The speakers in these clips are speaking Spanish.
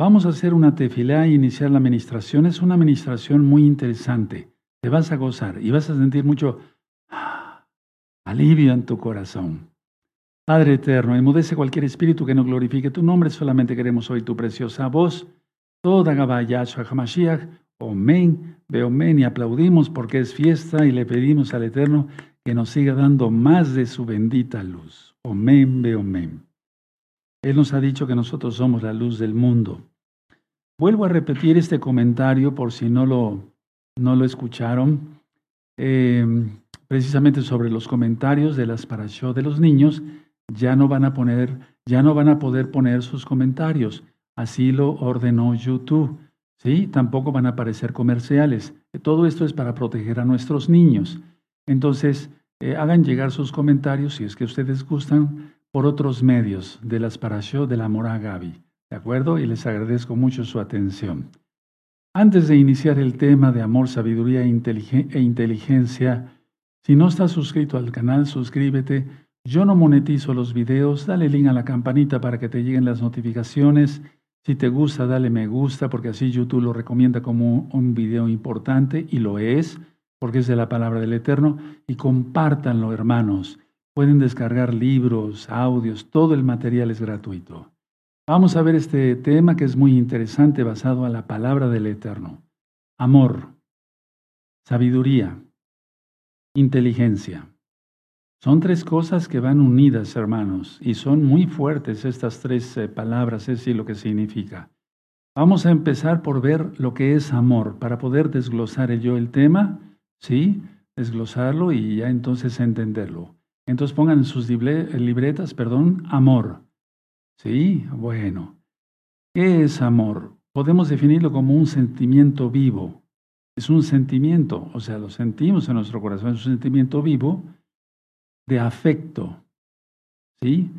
Vamos a hacer una tefilá e iniciar la administración. Es una administración muy interesante. Te vas a gozar y vas a sentir mucho ah, alivio en tu corazón. Padre eterno, enmudece cualquier espíritu que no glorifique tu nombre. Solamente queremos oír tu preciosa voz. Toda Gabayashua Hamashiach. Omen, Beomen y aplaudimos porque es fiesta y le pedimos al Eterno que nos siga dando más de su bendita luz. Omen, Beomen. Él nos ha dicho que nosotros somos la luz del mundo. Vuelvo a repetir este comentario por si no lo, no lo escucharon, em, precisamente sobre los comentarios de las parashot de los niños, ya no van a poner, ya no van a poder poner sus comentarios. Así lo ordenó YouTube. ¿sí? Tampoco van a aparecer comerciales. Todo esto es para proteger a nuestros niños. Entonces, eh, hagan llegar sus comentarios, si es que ustedes gustan, por otros medios de las parashot de la Mora Gaby. ¿De acuerdo? Y les agradezco mucho su atención. Antes de iniciar el tema de amor, sabiduría e inteligencia, si no estás suscrito al canal, suscríbete. Yo no monetizo los videos, dale link a la campanita para que te lleguen las notificaciones. Si te gusta, dale me gusta, porque así YouTube lo recomienda como un video importante, y lo es, porque es de la palabra del Eterno. Y compártanlo, hermanos. Pueden descargar libros, audios, todo el material es gratuito. Vamos a ver este tema que es muy interesante basado a la palabra del Eterno. Amor, sabiduría, inteligencia. Son tres cosas que van unidas, hermanos, y son muy fuertes estas tres eh, palabras, es decir, lo que significa. Vamos a empezar por ver lo que es amor, para poder desglosar yo el tema, ¿sí? Desglosarlo y ya entonces entenderlo. Entonces pongan en sus libretas, perdón, amor. ¿Sí? Bueno. ¿Qué es amor? Podemos definirlo como un sentimiento vivo. Es un sentimiento, o sea, lo sentimos en nuestro corazón, es un sentimiento vivo de afecto, ¿sí?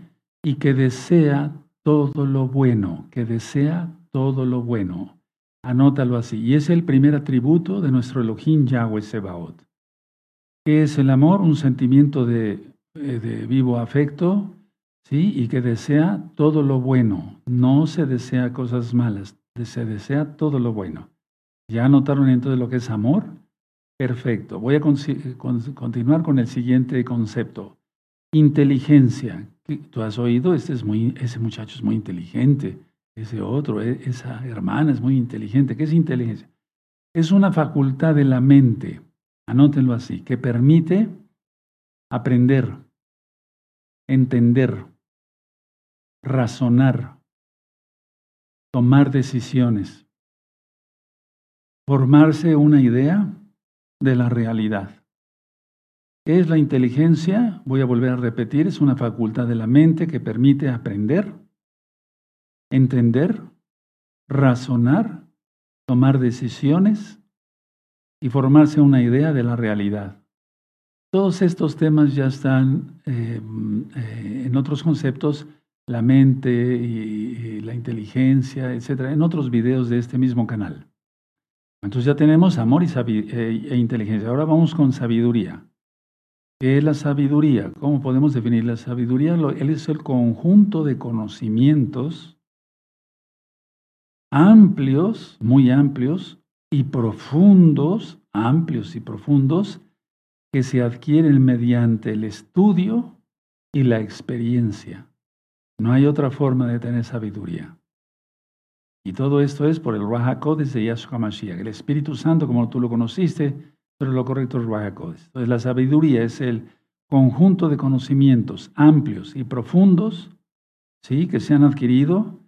Y que desea todo lo bueno, que desea todo lo bueno. Anótalo así. Y es el primer atributo de nuestro Elohim Yahweh Sebaot. ¿Qué es el amor? Un sentimiento de eh, de vivo afecto, ¿sí? Y que desea todo lo bueno. No se desea cosas malas, se desea todo lo bueno. ¿Ya notaron entonces lo que es amor? Perfecto. Voy a continuar con el siguiente concepto. Inteligencia. Tú has oído, este es muy, ese muchacho es muy inteligente, ese otro, e, esa hermana es muy inteligente. ¿Qué es inteligencia? Es una facultad de la mente, anótenlo así, que permite aprender, entender, razonar, tomar decisiones, formarse una idea de la realidad. ¿Qué es la inteligencia? Voy a volver a repetir, es una facultad de la mente que permite aprender, entender, razonar, tomar decisiones y formarse una idea de la realidad. Todos estos temas ya están eh, eh, en otros conceptos, la mente y, la inteligencia, etcétera, en otros videos de este mismo canal. Entonces ya tenemos amor y eh, e inteligencia. Ahora vamos con sabiduría. ¿Qué es la sabiduría? ¿Cómo podemos definir la sabiduría? Él es el conjunto de conocimientos amplios, muy amplios y profundos, amplios y profundos, que se adquieren mediante el estudio y la experiencia. No hay otra forma de tener sabiduría. Y todo esto es por el Raja de Yahshua Mashiach, el Espíritu Santo como tú lo conociste, pero lo correcto es Raja Entonces la sabiduría es el conjunto de conocimientos amplios y profundos, ¿sí? que se han adquirido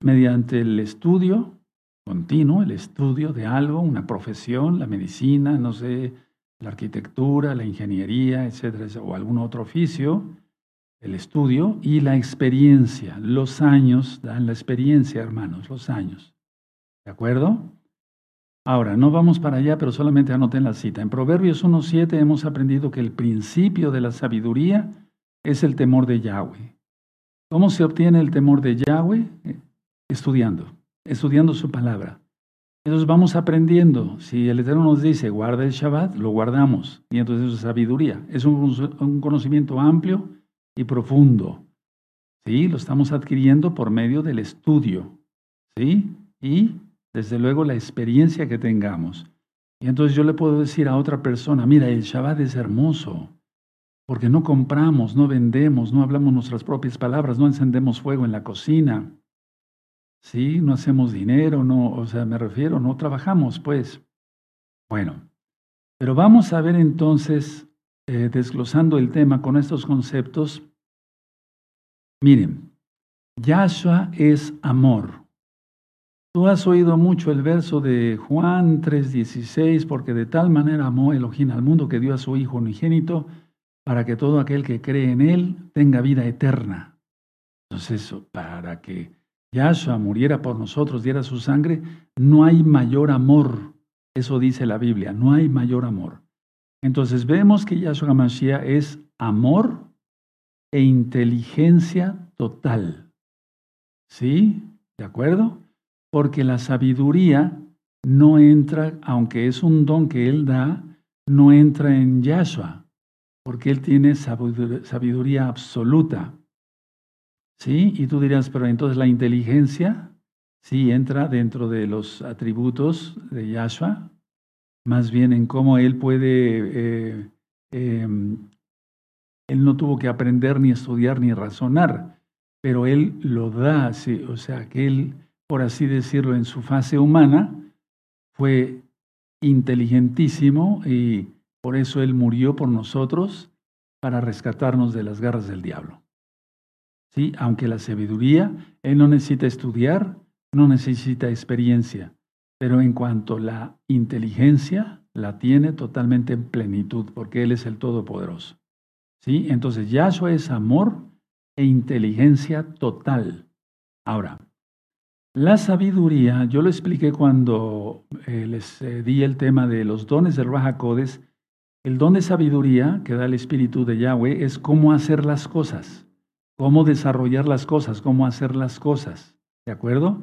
mediante el estudio continuo, el estudio de algo, una profesión, la medicina, no sé, la arquitectura, la ingeniería, etcétera, o algún otro oficio, el estudio y la experiencia. Los años dan la experiencia, hermanos, los años. ¿De acuerdo? Ahora, no vamos para allá, pero solamente anoten la cita. En Proverbios 1.7 hemos aprendido que el principio de la sabiduría es el temor de Yahweh. ¿Cómo se obtiene el temor de Yahweh? Eh, estudiando, estudiando su palabra. Entonces vamos aprendiendo. Si el Eterno nos dice, guarda el Shabbat, lo guardamos. Y entonces eso es sabiduría. Es un, conocimiento amplio y profundo. ¿Sí? Lo estamos adquiriendo por medio del estudio. ¿sí? Y desde luego la experiencia que tengamos. Y entonces yo le puedo decir a otra persona, mira, el Shabbat es hermoso, porque no compramos, no vendemos, no hablamos nuestras propias palabras, no encendemos fuego en la cocina, ¿sí? No hacemos dinero, no, o sea, me refiero, no trabajamos, pues. Bueno, pero vamos a ver entonces, eh, desglosando el tema con estos conceptos. Miren, Yahshua es amor. Tú has oído mucho el verso de Juan 3:16, porque de tal manera amó Elohim al mundo que dio a su Hijo unigénito para que todo aquel que cree en Él tenga vida eterna. Entonces, eso, para que Yahshua muriera por nosotros, diera su sangre, no hay mayor amor. Eso dice la Biblia, no hay mayor amor. Entonces vemos que Yahshua Mashiach es amor e inteligencia total. ¿Sí? ¿De acuerdo? Porque la sabiduría no entra, aunque es un don que Él da, no entra en Yahshua, porque Él tiene sabiduría absoluta. ¿Sí? Y tú dirás, pero entonces la inteligencia, sí, entra dentro de los atributos de Yahshua, más bien en cómo Él puede, eh, em, Él no tuvo que aprender ni estudiar ni razonar, pero Él lo da, sí, o sea, que Él, por así decirlo, en su fase humana, fue inteligentísimo y por eso Él murió por nosotros para rescatarnos de las garras del diablo. ¿Sí? Aunque la sabiduría, él no necesita estudiar, no necesita experiencia, pero en cuanto la inteligencia, la tiene totalmente en plenitud, porque Él es el Todopoderoso. ¿Sí? Entonces, Yahshua es amor e inteligencia total. Ahora, la sabiduría, yo lo expliqué cuando eh, les eh, di el tema de los dones del Raja El don de sabiduría que da el Espíritu de Yahweh es cómo hacer las cosas cómo desarrollar las cosas, cómo hacer las cosas. ¿De acuerdo?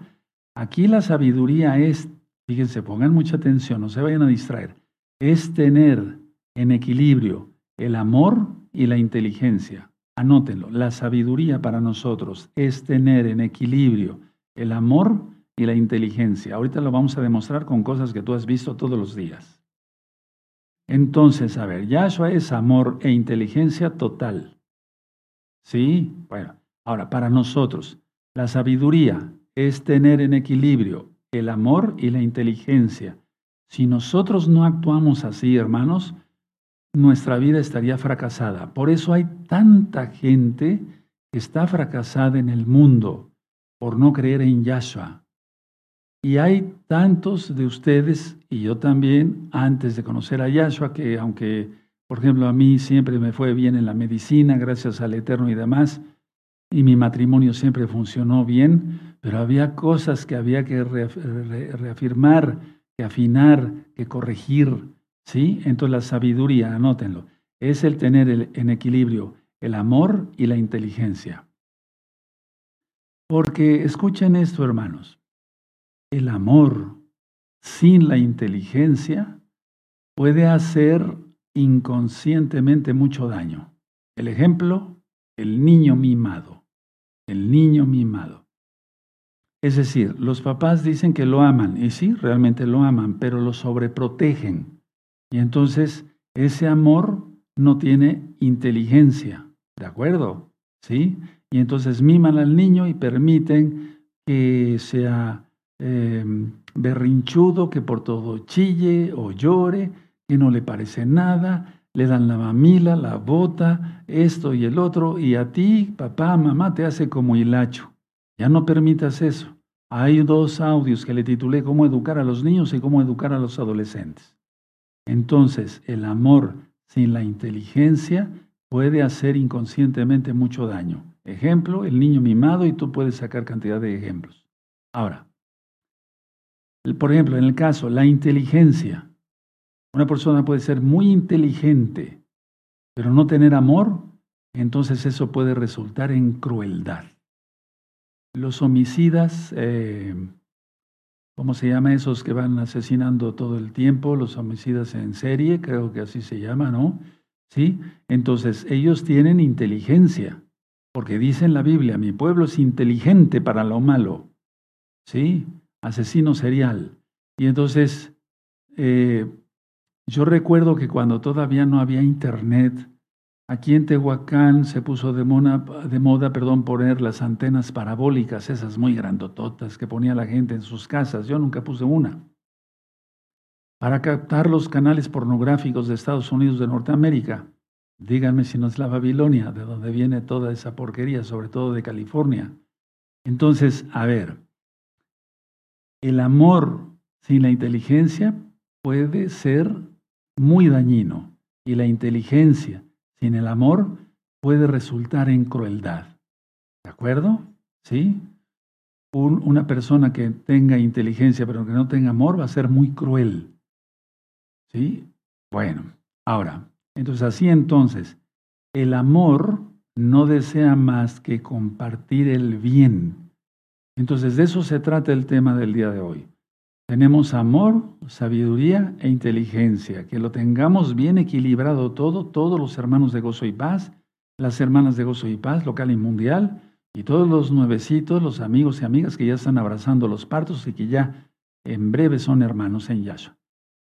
Aquí la sabiduría es, fíjense, pongan mucha atención, no se vayan a distraer, es tener en equilibrio el amor y la inteligencia. Anótenlo, la sabiduría para nosotros es tener en equilibrio el amor y la inteligencia. Ahorita lo vamos a demostrar con cosas que tú has visto todos los días. Entonces, a ver, Yahshua es amor e inteligencia total. ¿Sí? Bueno, ahora, para nosotros, la sabiduría es tener en equilibrio el amor y la inteligencia. Si nosotros no actuamos así, hermanos, nuestra vida estaría fracasada. Por eso hay tanta gente que está fracasada en el mundo por no creer en Yahshua. Y hay tantos de ustedes, y yo también, antes de conocer a Yahshua, que aunque por ejemplo, a mí siempre me fue bien en la medicina, gracias al Eterno y demás, y mi matrimonio siempre funcionó bien, pero había cosas que había que reafirmar, que afinar, que corregir, ¿sí? Entonces la sabiduría, anótenlo, es el tener en equilibrio el amor y la inteligencia. Porque escuchen esto, hermanos, el amor sin la inteligencia puede hacer inconscientemente mucho daño. El ejemplo, el niño mimado. El niño mimado. Es decir, los papás dicen que lo aman, y sí, realmente lo aman, pero lo sobreprotegen. Y entonces ese amor no tiene inteligencia, ¿de acuerdo? ¿Sí? Y entonces miman al niño y permiten que sea em, berrinchudo, que por todo chille o llore, que no le parece nada, le dan la mamila, la bota, esto y el otro, y a ti, papá, mamá, te hace como hilacho. Ya no permitas eso. Hay dos audios que le titulé Cómo educar a los niños y cómo educar a los adolescentes. Entonces, el amor sin la inteligencia puede hacer inconscientemente mucho daño. Ejemplo, el niño mimado y tú puedes sacar cantidad de ejemplos. Ahora, por ejemplo, en el caso, la inteligencia. Una persona puede ser muy inteligente, pero no tener amor, entonces eso puede resultar en crueldad. Los homicidas, eh, ¿cómo se llama esos que van asesinando todo el tiempo? Los homicidas en serie, creo que así se llama, ¿no? ¿Sí? Entonces ellos tienen inteligencia, porque dice en la Biblia, mi pueblo es inteligente para lo malo. ¿sí? Asesino serial. Y entonces, eh, yo recuerdo que cuando todavía no había internet, aquí en Tehuacán se puso de, de moda perdón, poner las antenas parabólicas, esas muy grandototas que ponía la gente en sus casas. Yo nunca puse una. Para captar los canales pornográficos de Estados Unidos de Norteamérica. Díganme si no es la Babilonia, de donde viene toda esa porquería, sobre todo de California. Entonces, a ver, el amor sin la inteligencia puede ser muy dañino y la inteligencia sin el amor puede resultar en crueldad. ¿De acuerdo? ¿Sí? una persona que tenga inteligencia pero que no tenga amor va a ser muy cruel. ¿Sí? Bueno, ahora, entonces así entonces, el amor no desea más que compartir el bien. Entonces de eso se trata el tema del día de hoy. Tenemos amor, sabiduría e inteligencia, que lo tengamos bien equilibrado todo, todos los hermanos de gozo y paz, las hermanas de gozo y paz, local y mundial, y todos los nuevecitos, los amigos y amigas que ya están abrazando los partos y que ya en breve son hermanos en Yahshua.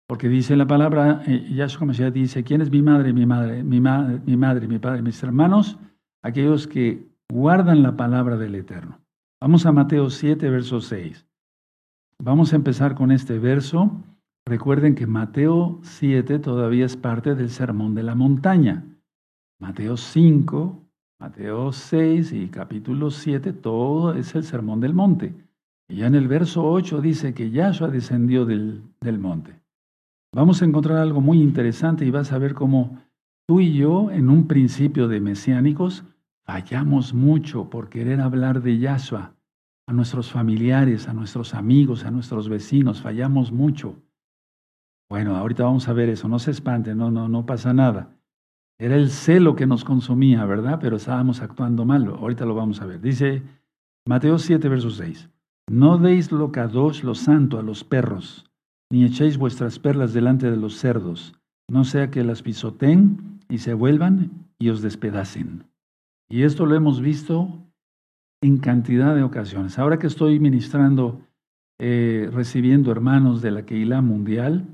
Porque dice la palabra, eh, Yahshua Mashiach dice, ¿quién es mi madre, mi madre, mi, madre, mi madre, mi padre, mis hermanos? Aquellos que guardan la palabra del Eterno. Vamos a Mateo 7, verso 6. Vamos a empezar con este verso. Recuerden que Mateo 7 todavía es parte del Sermón de la Montaña. Mateo 5, Mateo 6 y capítulo 7, todo es el Sermón del Monte. Y ya en el verso 8 dice que Yahshua descendió del, del monte. Vamos a encontrar algo muy interesante y vas a ver cómo tú y yo, en un principio de mesiánicos, fallamos mucho por querer hablar de Yahshua a nuestros familiares, a nuestros amigos, a nuestros vecinos, fallamos mucho. Bueno, ahorita vamos a ver eso, no se espante, no, no, no pasa nada. Era el celo que nos consumía, ¿verdad? Pero estábamos actuando mal, ahorita lo vamos a ver. Dice Mateo 7, verso 6. No deis lo kadosh, lo santo, a los perros, ni echéis vuestras perlas delante de los cerdos, no sea que las pisoteen y se vuelvan y os despedacen. Y esto lo hemos visto en cantidad de ocasiones. Ahora que estoy ministrando, eh, recibiendo hermanos de la Keilah Mundial,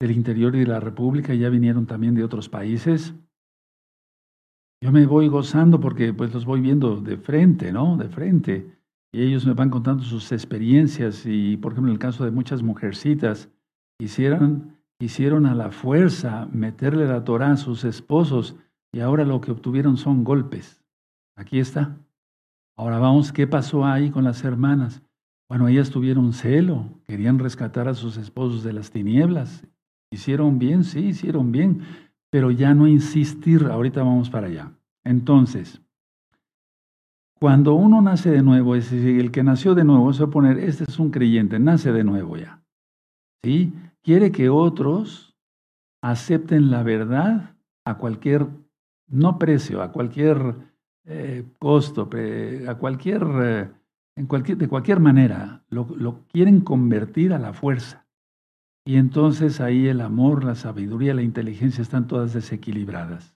del interior de la República, ya vinieron también de otros países. Yo me voy gozando porque pues los voy viendo de frente, ¿no? De frente. Y ellos me van contando sus experiencias y, por ejemplo, en el caso de muchas mujercitas, quisieron, quisieron a la fuerza meterle la Torah a sus esposos y ahora lo que obtuvieron son golpes. Aquí está. Ahora vamos, ¿qué pasó ahí con las hermanas? Bueno, ellas tuvieron celo, querían rescatar a sus esposos de las tinieblas. Hicieron bien, sí, hicieron bien, pero ya no insistir, ahorita vamos para allá. Entonces, cuando uno nace de nuevo, es decir, el que nació de nuevo, se va a poner, este es un creyente, nace de nuevo ya. ¿Sí? Quiere que otros acepten la verdad a cualquier, no precio, a cualquier eh, costo, a cualquier, eh, en cualquier, de cualquier manera, lo, quieren convertir a la fuerza. Y entonces ahí el amor, la sabiduría, la inteligencia están todas desequilibradas.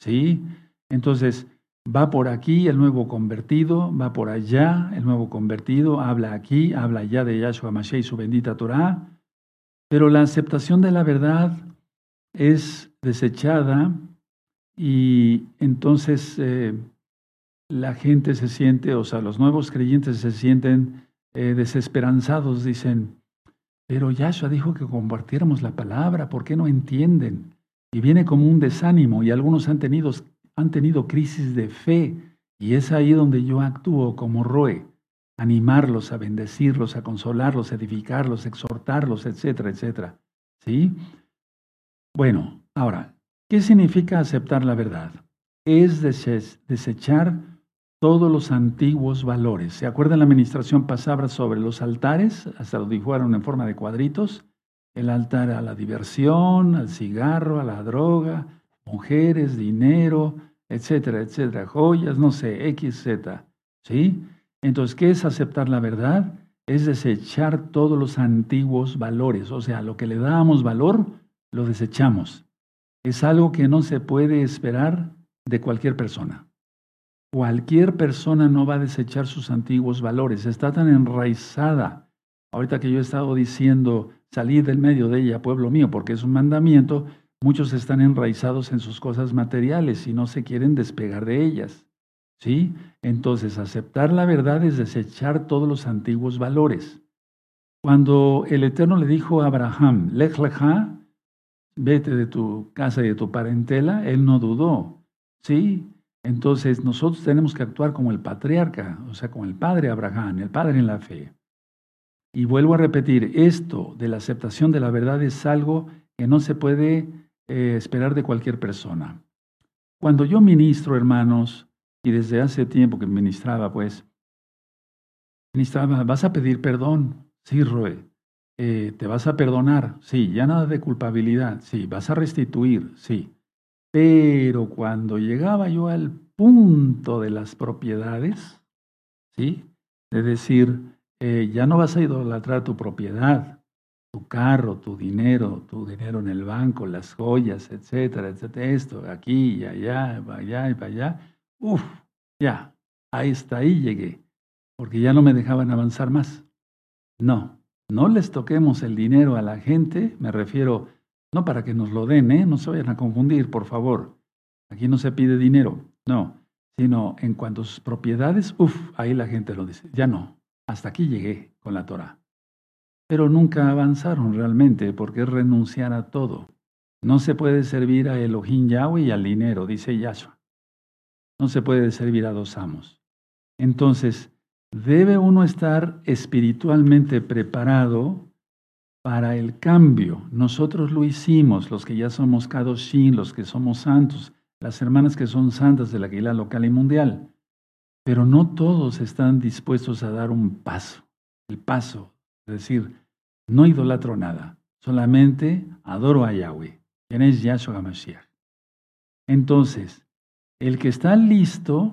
¿Sí? Entonces va por aquí el nuevo convertido, va por allá el nuevo convertido, habla aquí, habla allá de Yahshua Mashiach y su bendita Torah, pero la aceptación de la verdad es desechada y entonces eh, la gente se siente, o sea, los nuevos creyentes se sienten eh, desesperanzados, dicen, pero Yahshua dijo que compartiéramos la palabra, ¿por qué no entienden? Y viene como un desánimo y algunos han tenido, han tenido crisis de fe y es ahí donde yo actúo como Roe, animarlos, a bendecirlos, a consolarlos, edificarlos, exhortarlos, etcétera, etcétera. ¿Sí? Bueno, ahora, ¿qué significa aceptar la verdad? Es desechar todos los antiguos valores. ¿Se acuerdan la administración pasada sobre los altares? Hasta lo dijeron en forma de cuadritos. El altar a la diversión, al cigarro, a la droga, mujeres, dinero, etcétera, etcétera, joyas, no sé, X, Z. ¿Sí? Entonces, ¿qué es aceptar la verdad? Es desechar todos los antiguos valores. O sea, lo que le damos valor, lo desechamos. Es algo que no se puede esperar de cualquier persona. Cualquier persona no va a desechar sus antiguos valores, está tan enraizada. Ahorita que yo he estado diciendo, salir del medio de ella, pueblo mío, porque es un mandamiento, muchos están enraizados en sus cosas materiales y no se quieren despegar de ellas. ¿Sí? Entonces, aceptar la verdad es desechar todos los antiguos valores. Cuando el Eterno le dijo a Abraham, Lech lecha, vete de tu casa y de tu parentela, él no dudó. ¿Sí? Entonces nosotros tenemos que actuar como el patriarca, o sea, como el padre Abraham, el padre en la fe. Y vuelvo a repetir, esto de la aceptación de la verdad es algo que no se puede eh, esperar de cualquier persona. Cuando yo ministro, hermanos, y desde hace tiempo que ministraba, pues, ministraba, vas a pedir perdón, Sí, Roe. Eh, ¿Te vas a perdonar? Sí. ¿Ya nada de culpabilidad? Sí. ¿Vas a restituir? Sí. Pero cuando llegaba yo al punto de las propiedades, ¿sí? De decir, eh, ya no vas a idolatrar tu propiedad, tu carro, tu dinero, tu dinero en el banco, las joyas, etcétera, etcétera, esto, aquí y allá, para allá y para allá. Uf, ya, ahí está, ahí llegué, porque ya no me dejaban avanzar más. No, no les toquemos el dinero a la gente, me refiero, no para que nos lo den, ¿eh? no se vayan a confundir, por favor. Aquí no se pide dinero, no, sino en cuanto a sus propiedades, uff, ahí la gente lo dice, ya no, hasta aquí llegué con la Torah. Pero nunca avanzaron realmente porque es renunciar a todo. No se puede servir a Elohim Yahweh y al dinero, dice Yahshua. No se puede servir a dos amos. Entonces, debe uno estar espiritualmente preparado para el cambio. Nosotros lo hicimos, los que ya somos Kadoshin, los que somos santos, las hermanas que son santas de la local y mundial. Pero no todos están dispuestos a dar un paso, el paso, es decir, no idolatro nada, solamente adoro a Yahweh, quien es Yahshua HaMashiach. Entonces, el que está listo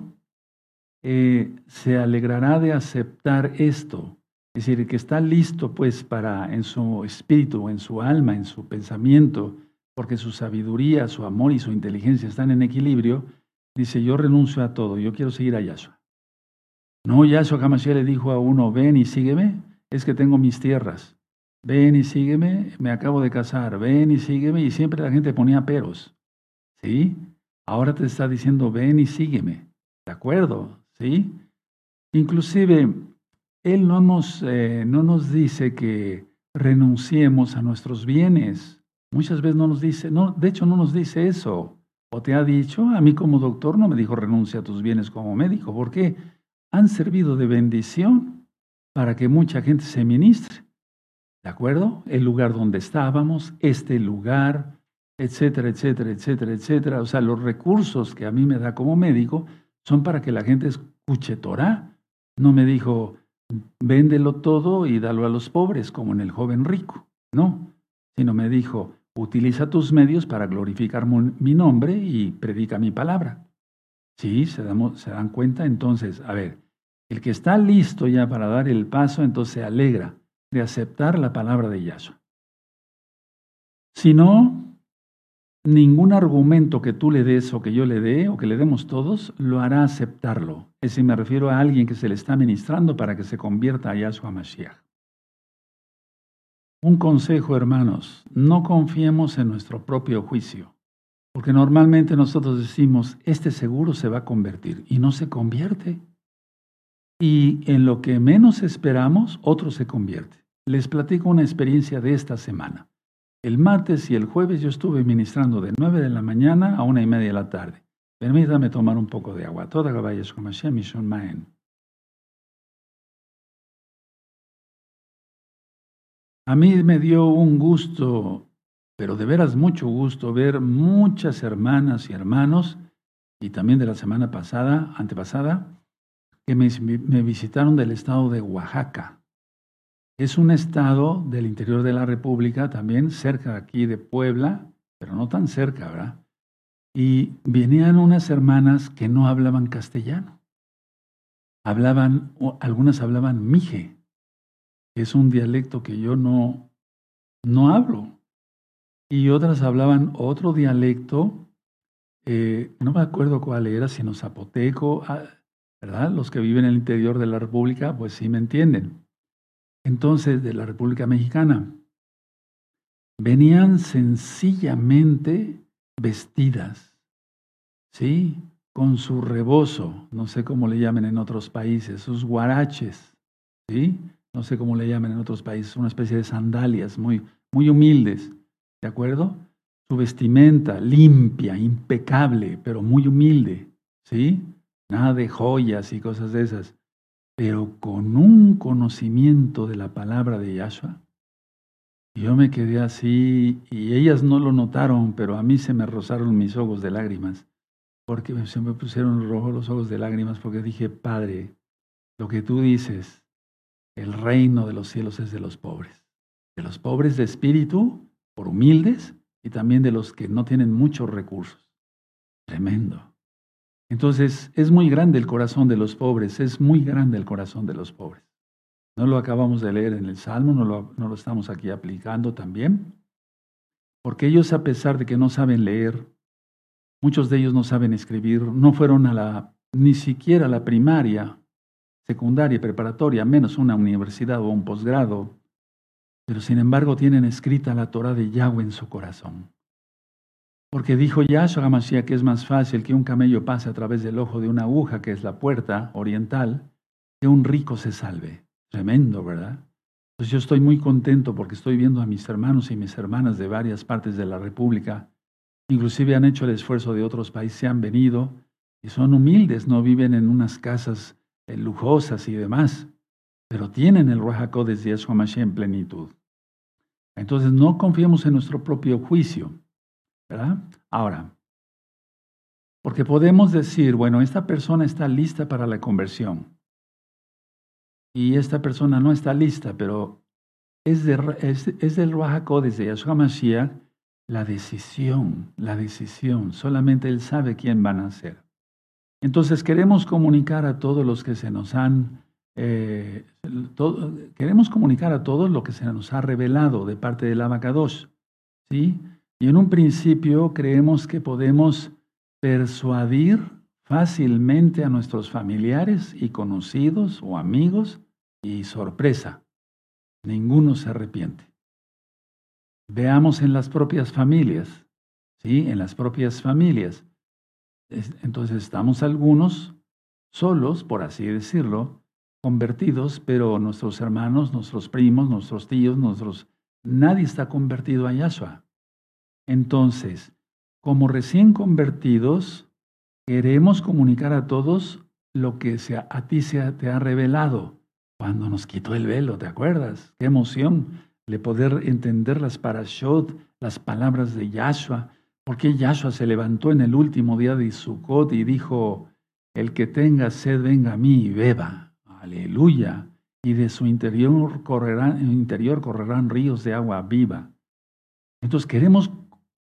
eh, se alegrará de aceptar esto. Es decir, que está listo pues para en su espíritu, en su alma, en su pensamiento, porque su sabiduría, su amor y su inteligencia están en equilibrio, dice, yo renuncio a todo, yo quiero seguir a Yahshua. No, Yahshua jamás le dijo a uno, ven y sígueme, es que tengo mis tierras. Ven y sígueme, me acabo de casar, ven y sígueme, y siempre la gente ponía peros. ¿Sí? Ahora te está diciendo, ven y sígueme. ¿De acuerdo? ¿sí? Inclusive, Él no nos, eh, no nos dice que renunciemos a nuestros bienes. Muchas veces no nos dice, no, de hecho no nos dice eso. O te ha dicho, a mí como doctor no me dijo renuncia a tus bienes como médico, porque han servido de bendición para que mucha gente se ministre. ¿De acuerdo? El lugar donde estábamos, este lugar, etcétera, etcétera, etcétera, etcétera. O sea, los recursos que a mí me da como médico son para que la gente escuche Torah. No me dijo, véndelo todo y dalo a los pobres, como en el joven rico. No, sino me dijo, utiliza tus medios para glorificar mi nombre y predica mi palabra. Sí, se, se dan cuenta entonces, a ver, el que está listo ya para dar el paso, entonces se alegra de aceptar la palabra de Yahshua. Si no, ningún argumento que tú le des o que yo le dé o que le demos todos lo hará aceptarlo. Es decir, me refiero a alguien que se le está ministrando para que se convierta a Yahshua Mashiach. Un consejo, hermanos, no confiemos en nuestro propio juicio, porque normalmente nosotros decimos, este seguro se va a convertir y no se convierte. Y en lo que menos esperamos, otro se convierte. Les platico una experiencia de esta semana. El martes y el jueves yo estuve ministrando de 9 de la mañana a una y media de la tarde. Permítame tomar un poco de agua. Toda caballos como Mishon Maen. A mí me dio un gusto, pero de veras mucho gusto, ver muchas hermanas y hermanos, y también de la semana pasada, antepasada, que me visitaron del estado de Oaxaca. Es un estado del interior de la República, también cerca aquí de Puebla, pero no tan cerca, ¿verdad? Y venían unas hermanas que no hablaban castellano. Hablaban, algunas hablaban mije, que es un dialecto que yo no, no hablo. Y otras hablaban otro dialecto eh, no me acuerdo cuál era, sino zapoteco, ah, ¿verdad? Los que viven en el interior de la República, pues sí me entienden. Entonces, de la República Mexicana, venían sencillamente vestidas, ¿sí? Con su rebozo, no sé cómo le llamen en otros países, sus guaraches, ¿sí? No sé cómo le llaman en otros países, una especie de sandalias muy, muy humildes, ¿de acuerdo? Su vestimenta limpia, impecable, pero muy humilde, ¿sí? Nada de joyas y cosas de esas, pero con un conocimiento de la palabra de Yahshua. Yo me quedé así y ellas no lo notaron, pero a mí se me rozaron mis ojos de lágrimas, porque se me pusieron rojos los ojos de lágrimas, porque dije, Padre, lo que tú dices, el reino de los cielos es de los pobres, de los pobres de espíritu, por humildes, y también de los que no tienen muchos recursos. Tremendo. Entonces, es muy grande el corazón de los pobres, es muy grande el corazón de los pobres. No lo acabamos de leer en el Salmo, no lo, estamos aquí aplicando también, porque ellos a pesar de que no saben leer, muchos de ellos no saben escribir, no fueron a la, ni siquiera a la primaria, secundaria, preparatoria, menos una universidad o un posgrado, pero sin embargo tienen escrita la Torah de Yahweh en su corazón. Porque dijo Yahshua HaMashiach que es más fácil que un camello pase a través del ojo de una aguja, que es la puerta oriental, que un rico se salve. Tremendo, ¿verdad? Pues yo estoy muy contento porque estoy viendo a mis hermanos y mis hermanas de varias partes de la República. Inclusive han hecho el esfuerzo de otros países, se han venido y son humildes, no viven en unas casas eh, lujosas y demás, pero tienen el HaKodesh de Yahshua Mashiach en plenitud. Entonces no confiemos en nuestro propio juicio, Ahora, porque podemos decir, bueno, esta persona está lista para la conversión y esta persona no está lista, pero es, es, del Ruach HaKodesh de Yahshua Mashiach la decisión, la decisión. Solamente Él sabe quién van a ser. Entonces queremos comunicar a todos los que se nos han eh, queremos comunicar a todos lo que se nos ha revelado de parte del Abacados. ¿sí? Y en un principio creemos que podemos persuadir fácilmente a nuestros familiares y conocidos o amigos y sorpresa, ninguno se arrepiente. Veamos en las propias familias, ¿sí? En las propias familias. Entonces estamos algunos solos, por así decirlo, convertidos, pero nuestros hermanos, nuestros primos, nuestros tíos, nuestros... Nadie está convertido a Yahshua. Entonces, como recién convertidos, queremos comunicar a todos lo que a ti se te ha revelado cuando nos quitó el velo, ¿te acuerdas? Qué emoción de poder entender las parashot, las palabras de Yahshua, porque Yahshua se levantó en el último día de Sukkot y dijo, el que tenga sed venga a mí y beba. Aleluya. Y de su interior correrán, interior correrán ríos de agua viva. Entonces queremos,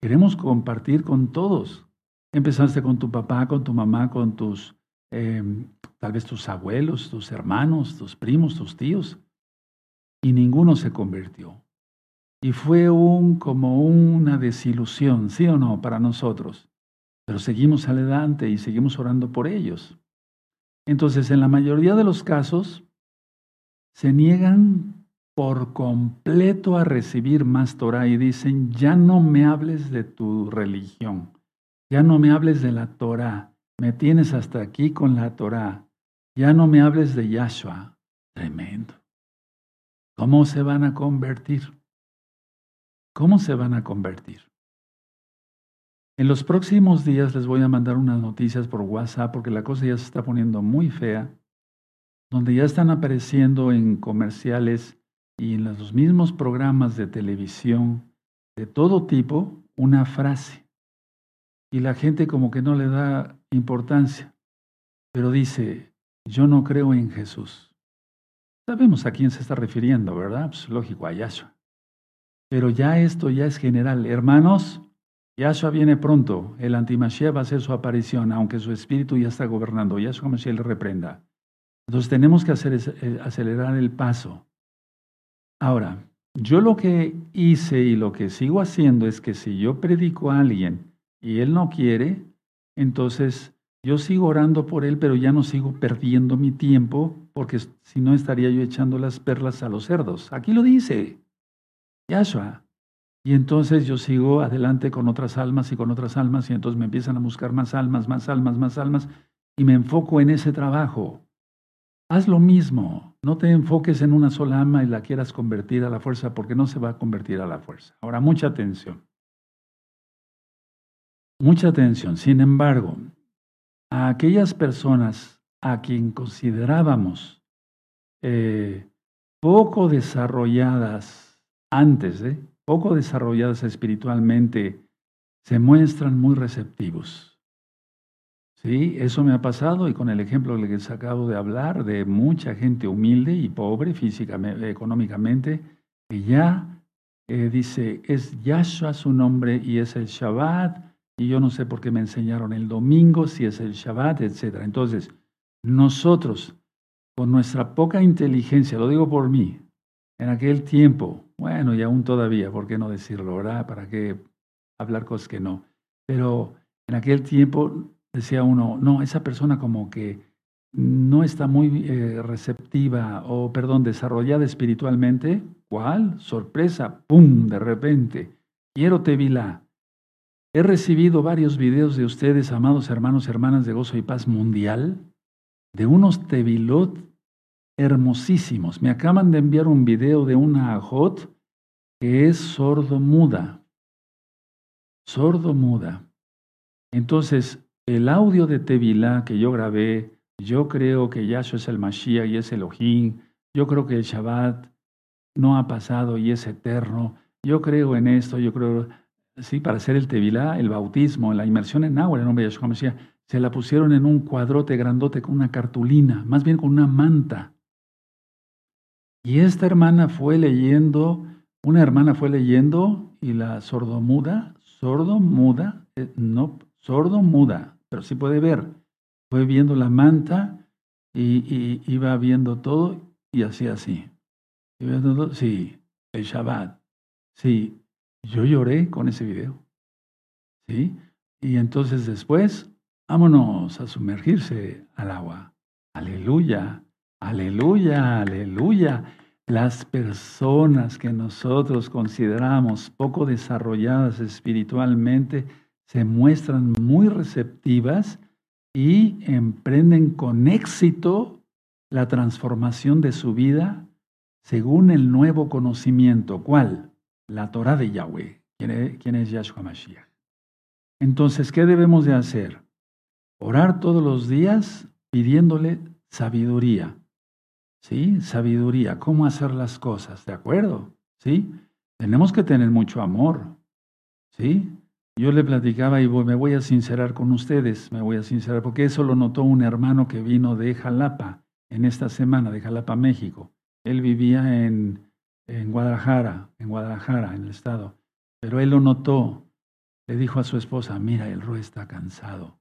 queremos compartir con todos. Empezaste con tu papá, con tu mamá, con tus, em, tal vez tus abuelos, tus hermanos, tus primos, tus tíos. Y ninguno se convirtió. Y fue un, como una desilusión, ¿sí o no, para nosotros? Pero seguimos adelante y seguimos orando por ellos. Entonces, en la mayoría de los casos, se niegan por completo a recibir más Torah y dicen, ya no me hables de tu religión, ya no me hables de la Torah, me tienes hasta aquí con la Torah, ya no me hables de Yahshua. Tremendo. ¿Cómo se van a convertir? ¿Cómo se van a convertir? En los próximos días les voy a mandar unas noticias por WhatsApp porque la cosa ya se está poniendo muy fea, donde ya están apareciendo en comerciales y en los mismos programas de televisión de todo tipo una frase. Y la gente como que no le da importancia, pero dice, yo no creo en Jesús. Sabemos a quién se está refiriendo, ¿verdad? Pues lógico, a Yahshua. Pero ya esto ya es general. Hermanos, Yahshua viene pronto, el antimashiach va a hacer su aparición, aunque su espíritu ya está gobernando. Yahshua Mashiach le reprenda. Entonces tenemos que hacer, eh, acelerar el paso. Ahora, yo lo que hice y lo que sigo haciendo es que si yo predico a alguien y él no quiere, Entonces, yo sigo orando por él, pero ya no sigo perdiendo mi tiempo, porque si no estaría yo echando las perlas a los cerdos. Aquí lo dice Yahshua. Y entonces yo sigo adelante con otras almas y con otras almas, y entonces me empiezan a buscar más almas, más almas, más almas, y me enfoco en ese trabajo. Haz lo mismo, no te enfoques en una sola alma y la quieras convertir a la fuerza, porque no se va a convertir a la fuerza. Ahora, mucha atención. Mucha atención. Sin embargo, a aquellas personas a quien considerábamos eh, poco desarrolladas antes, ¿eh? poco desarrolladas espiritualmente, se muestran muy receptivos. Sí, eso me ha pasado y con el ejemplo que les acabo de hablar de mucha gente humilde y pobre físicamente, económicamente, que ya eh, dice, es Yahshua su nombre y es el Shabbat y yo no sé por qué me enseñaron el domingo, si es el Shabbat, etc. Entonces, nosotros, con nuestra poca inteligencia, lo digo por mí, en aquel tiempo, bueno, y aún todavía, ¿por qué no decirlo, verdad? ¿Para qué hablar cosas que no? Pero en aquel tiempo decía uno, no, esa persona como que no está muy eh, receptiva o, perdón, desarrollada espiritualmente. ¿Cuál? Sorpresa, ¡pum! De repente, quiero Tevilá. He recibido varios videos de ustedes, amados hermanos, hermanas de gozo y paz mundial, de unos tevilot hermosísimos. Me acaban de enviar un video de una ajot que es sordo-muda. Sordo-muda. Entonces, el audio de Tevilá que yo grabé, yo creo que Yahshua es el Mashiach y es Elohim, yo creo que el Shabbat no ha pasado y es eterno, yo creo en esto, yo creo sí, para hacer el tevilá, el bautismo, la inmersión en agua, el nombre de Yahshua Mashiach, se la pusieron en un cuadrote grandote con una cartulina, más bien con una manta. Y esta hermana fue leyendo, una hermana fue leyendo y la sordomuda, sordomuda, eh, no, sordomuda, pero sí puede ver, fue viendo la manta y, iba viendo todo y hacía así. sí, el Shabbat, sí, yo lloré con ese video. ¿Sí? Y entonces después, vámonos a sumergirse al agua. Aleluya, aleluya, aleluya. Las personas que nosotros consideramos poco desarrolladas espiritualmente se muestran muy receptivas y emprenden con éxito la transformación de su vida según el nuevo conocimiento. ¿Cuál? la Torah de Yahweh, quién es, Yahshua Mashiach. Entonces, ¿qué debemos de hacer? Orar todos los días pidiéndole sabiduría. ¿Sí? Sabiduría, cómo hacer las cosas, ¿de acuerdo? ¿Sí? Tenemos que tener mucho amor. ¿Sí? Yo le platicaba y me voy a sincerar con ustedes, me voy a sincerar, porque eso lo notó un hermano que vino de Jalapa en esta semana, de Jalapa, México. Él vivía en, en Guadalajara, en Guadalajara, en el estado. Pero él lo notó. Le dijo a su esposa, mira, el Roe está cansado,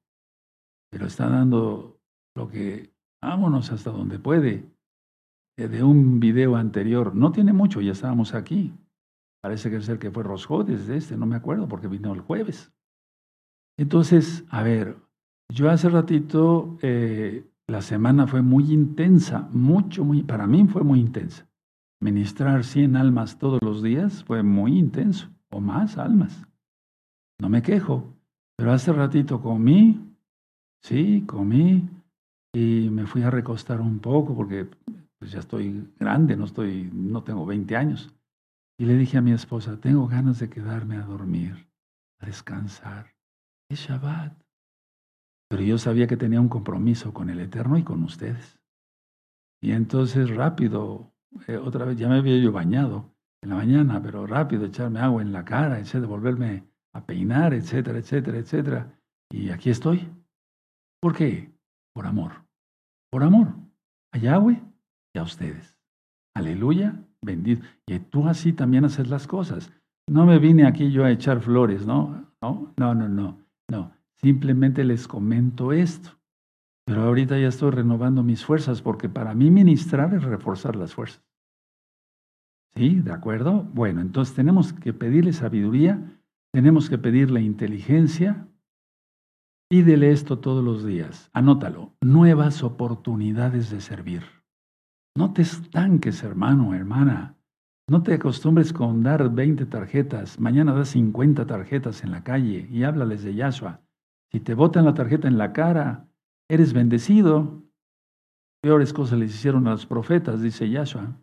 pero está dando lo que, vámonos hasta donde puede. De un video anterior, no tiene mucho, ya estábamos aquí. Parece que es el que fue Rosjodes de este, no me acuerdo porque vino el jueves. Entonces, a ver, yo hace ratito, eh, la semana fue muy intensa, mucho, muy, para mí fue muy intensa. Ministrar 100 almas todos los días fue muy intenso, o más almas. No me quejo, pero hace ratito comí, sí, comí y me fui a recostar un poco porque pues ya estoy grande, no, estoy, no tengo 20 años. Y le dije a mi esposa, tengo ganas de quedarme a dormir, a descansar. Es Shabbat. Pero yo sabía que tenía un compromiso con el Eterno y con ustedes. Y entonces rápido eh, otra vez, ya me había yo bañado en la mañana, pero rápido echarme agua en la cara, etcétera, volverme a peinar, etcétera, etcétera, etcétera. Y aquí estoy. ¿Por qué? Por amor. Por amor a Yahweh y a ustedes. Aleluya, bendito. Y tú así también haces las cosas. No me vine aquí yo a echar flores, ¿no? No, no, no, no. no. Simplemente les comento esto. Pero ahorita ya estoy renovando mis fuerzas porque para mí ministrar es reforzar las fuerzas. ¿Sí? ¿De acuerdo? Bueno, entonces tenemos que pedirle sabiduría, tenemos que pedirle inteligencia Pídele esto todos los días. Anótalo. Nuevas oportunidades de servir. No te estanques, hermano, hermana. No te acostumbres con dar 20 tarjetas. Mañana das 50 tarjetas en la calle y háblales de Yahshua. Si te botan la tarjeta en la cara, eres bendecido. Peores cosas les hicieron a los profetas, dice Yahshua.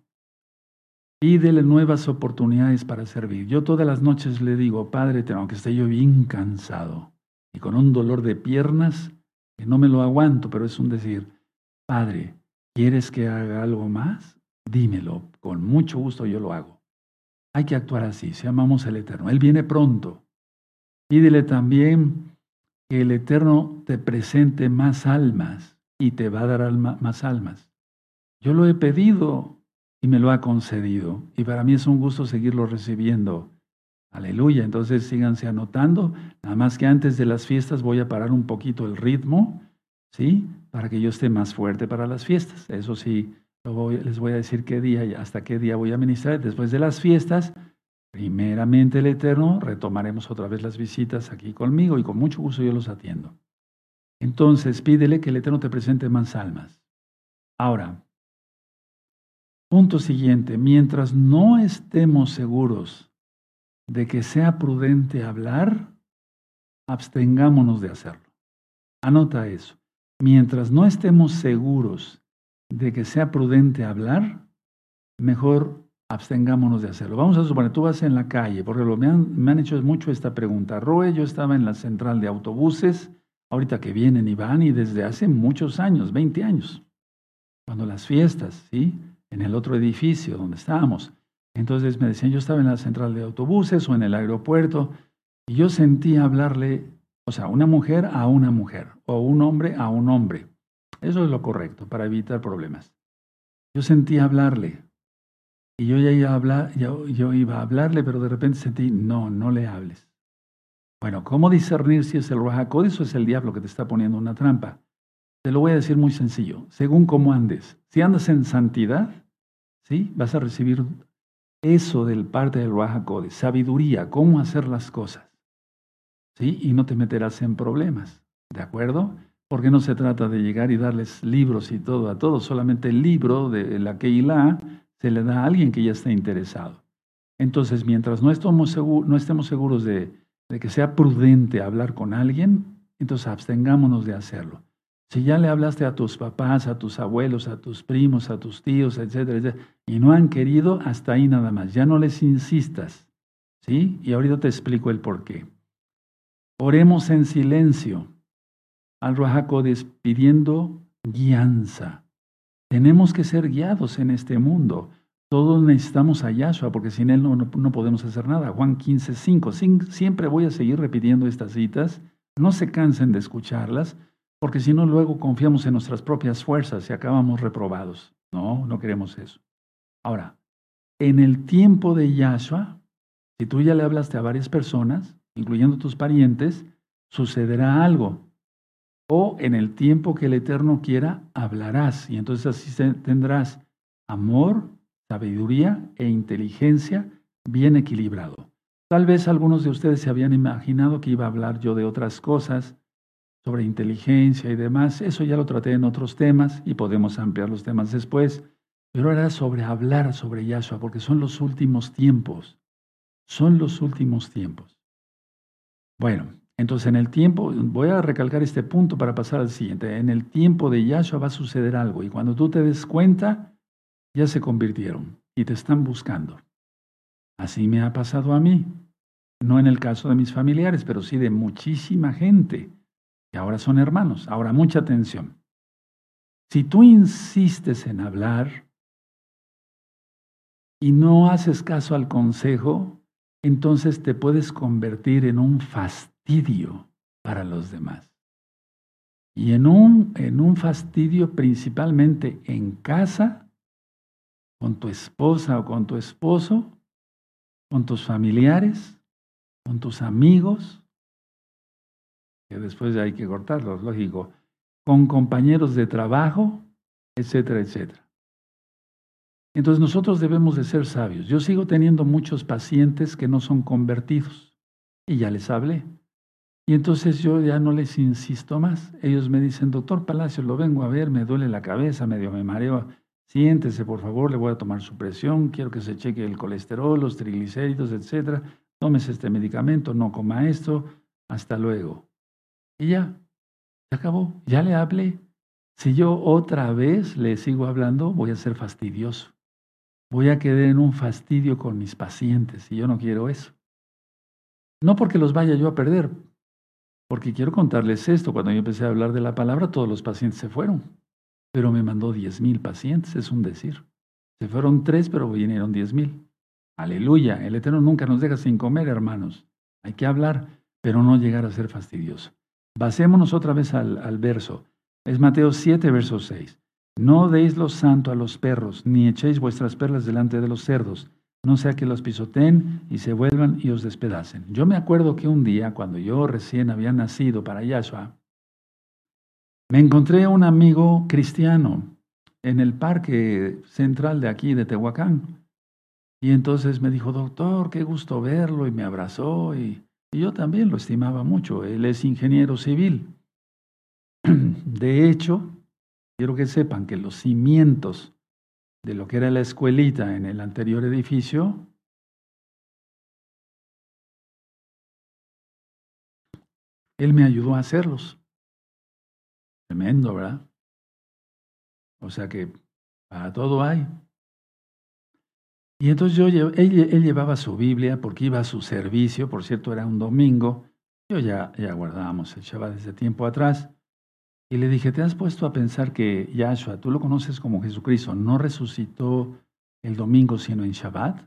Pídele nuevas oportunidades para servir. Yo todas las noches le digo, Padre, aunque esté yo bien cansado y con un dolor de piernas, que no me lo aguanto, pero es un decir, Padre, ¿quieres que haga algo más? Dímelo, con mucho gusto yo lo hago. Hay que actuar así, si amamos al Eterno. Él viene pronto. Pídele también que el Eterno te presente más almas y te va a dar más almas. Yo lo he pedido y me lo ha concedido. Y para mí es un gusto seguirlo recibiendo. Aleluya. Entonces síganse anotando. Nada más que antes de las fiestas voy a parar un poquito el ritmo, ¿sí? Para que yo esté más fuerte para las fiestas. Eso sí, les voy a decir qué día y hasta qué día voy a ministrar. Después de las fiestas, primeramente el Eterno, retomaremos otra vez las visitas aquí conmigo y con mucho gusto yo los atiendo. Entonces pídele que el Eterno te presente más almas. Ahora, punto siguiente, mientras no estemos seguros de que sea prudente hablar, abstengámonos de hacerlo. Anota eso. Mientras no estemos seguros de que sea prudente hablar, mejor abstengámonos de hacerlo. Vamos a suponer, tú vas en la calle, porque me, han, me han hecho mucho esta pregunta. Roe, yo estaba en la central de autobuses, ahorita que vienen y van, y desde hace muchos años, 20 años, cuando las fiestas, ¿sí? En el otro edificio donde estábamos. Entonces me decían, yo estaba en la central de autobuses o en el aeropuerto y yo sentía hablarle, o sea, una mujer a una mujer o un hombre a un hombre. Eso es lo correcto para evitar problemas. Yo sentía hablarle y yo ya iba a, hablarle, pero de repente sentí, no, no le hables. Bueno, ¿cómo discernir si es el Ruajacodes o es el diablo que te está poniendo una trampa? Te lo voy a decir muy sencillo, según cómo andes. Si andas en santidad, ¿sí? vas a recibir eso del parte del de sabiduría, cómo hacer las cosas. ¿Sí? Y no te meterás en problemas, ¿de acuerdo? Porque no se trata de llegar y darles libros y todo a todos, solamente el libro de la Keilah se le da a alguien que ya está interesado. Entonces, mientras no estemos, no estemos seguros de, de que sea prudente hablar con alguien, entonces abstengámonos de hacerlo. Si ya le hablaste a tus papás, a tus abuelos, a tus primos, a tus tíos, etcétera, etcétera, y no han querido, hasta ahí nada más. Ya no les insistas. ¿Sí? Y ahorita te explico el por qué. Oremos en silencio al Ruajacodes pidiendo guianza. Tenemos que ser guiados en este mundo. Todos necesitamos a Yahshua porque sin Él no, no, podemos hacer nada. Juan 15, 5. Siempre voy a seguir repitiendo estas citas. No se cansen de escucharlas porque si no, luego confiamos en nuestras propias fuerzas y acabamos reprobados. No, no queremos eso. Ahora, en el tiempo de Yahshua, si tú ya le hablaste a varias personas, incluyendo tus parientes, sucederá algo. O en el tiempo que el Eterno quiera, hablarás. Y entonces así tendrás amor, sabiduría e inteligencia bien equilibrado. Tal vez algunos de ustedes se habían imaginado que iba a hablar yo de otras cosas, sobre inteligencia y demás. Eso ya lo traté en otros temas y podemos ampliar los temas después. Pero era sobre hablar sobre Yahshua, porque son los últimos tiempos. Son los últimos tiempos. Bueno, entonces en el tiempo, voy a recalcar este punto para pasar al siguiente. En el tiempo de Yahshua va a suceder algo y cuando tú te des cuenta, ya se convirtieron y te están buscando. Así me ha pasado a mí. No en el caso de mis familiares, pero sí de muchísima gente y ahora son hermanos. Ahora, mucha atención. Si tú insistes en hablar y no haces caso al consejo, entonces te puedes convertir en un fastidio para los demás. Y en un, en un fastidio principalmente en casa, con tu esposa o con tu esposo, con tus familiares, con tus amigos, después hay que cortarlos, lógico, con compañeros de trabajo, etcétera, etcétera. Entonces nosotros debemos de ser sabios. Yo sigo teniendo muchos pacientes que no son convertidos y ya les hablé. Y entonces yo ya no les insisto más. Ellos me dicen, doctor Palacio, lo vengo a ver, me duele la cabeza, medio me mareo. Siéntese, por favor, le voy a tomar su presión, quiero que se cheque el colesterol, los triglicéridos, etcétera. Tómese este medicamento, no coma esto, hasta luego. Y ya, se acabó, ya le hablé. Si yo otra vez le sigo hablando, voy a ser fastidioso. Voy a quedar en un fastidio con mis pacientes y yo no quiero eso. No porque los vaya yo a perder, porque quiero contarles esto. Cuando yo empecé a hablar de la palabra, todos los pacientes se fueron, pero me mandó diez mil pacientes, es un decir. Se fueron tres, pero vinieron diez mil. Aleluya, el Eterno nunca nos deja sin comer, hermanos. Hay que hablar, pero no llegar a ser fastidioso. Basémonos otra vez al, al verso. Es Mateo 7, verso 6. No deis lo santo a los perros, ni echéis vuestras perlas delante de los cerdos, no sea que los pisoteen y se vuelvan y os despedacen. Yo me acuerdo que un día, cuando yo recién había nacido para Yahshua, me encontré un amigo cristiano en el parque central de aquí, de Tehuacán. Y entonces me dijo, doctor, qué gusto verlo, y me abrazó, y yo también lo estimaba mucho. Él es ingeniero civil. De hecho, quiero que sepan que los cimientos de lo que era la escuelita en el anterior edificio, él me ayudó a hacerlos. Tremendo, ¿verdad? O sea que para todo hay. Y entonces yo, él, llevaba su Biblia porque iba a su servicio, por cierto era un domingo, yo ya, ya guardábamos el Shabbat desde tiempo atrás, y le dije, ¿te has puesto a pensar que Yahshua, tú lo conoces como Jesucristo, no resucitó el domingo sino en Shabbat?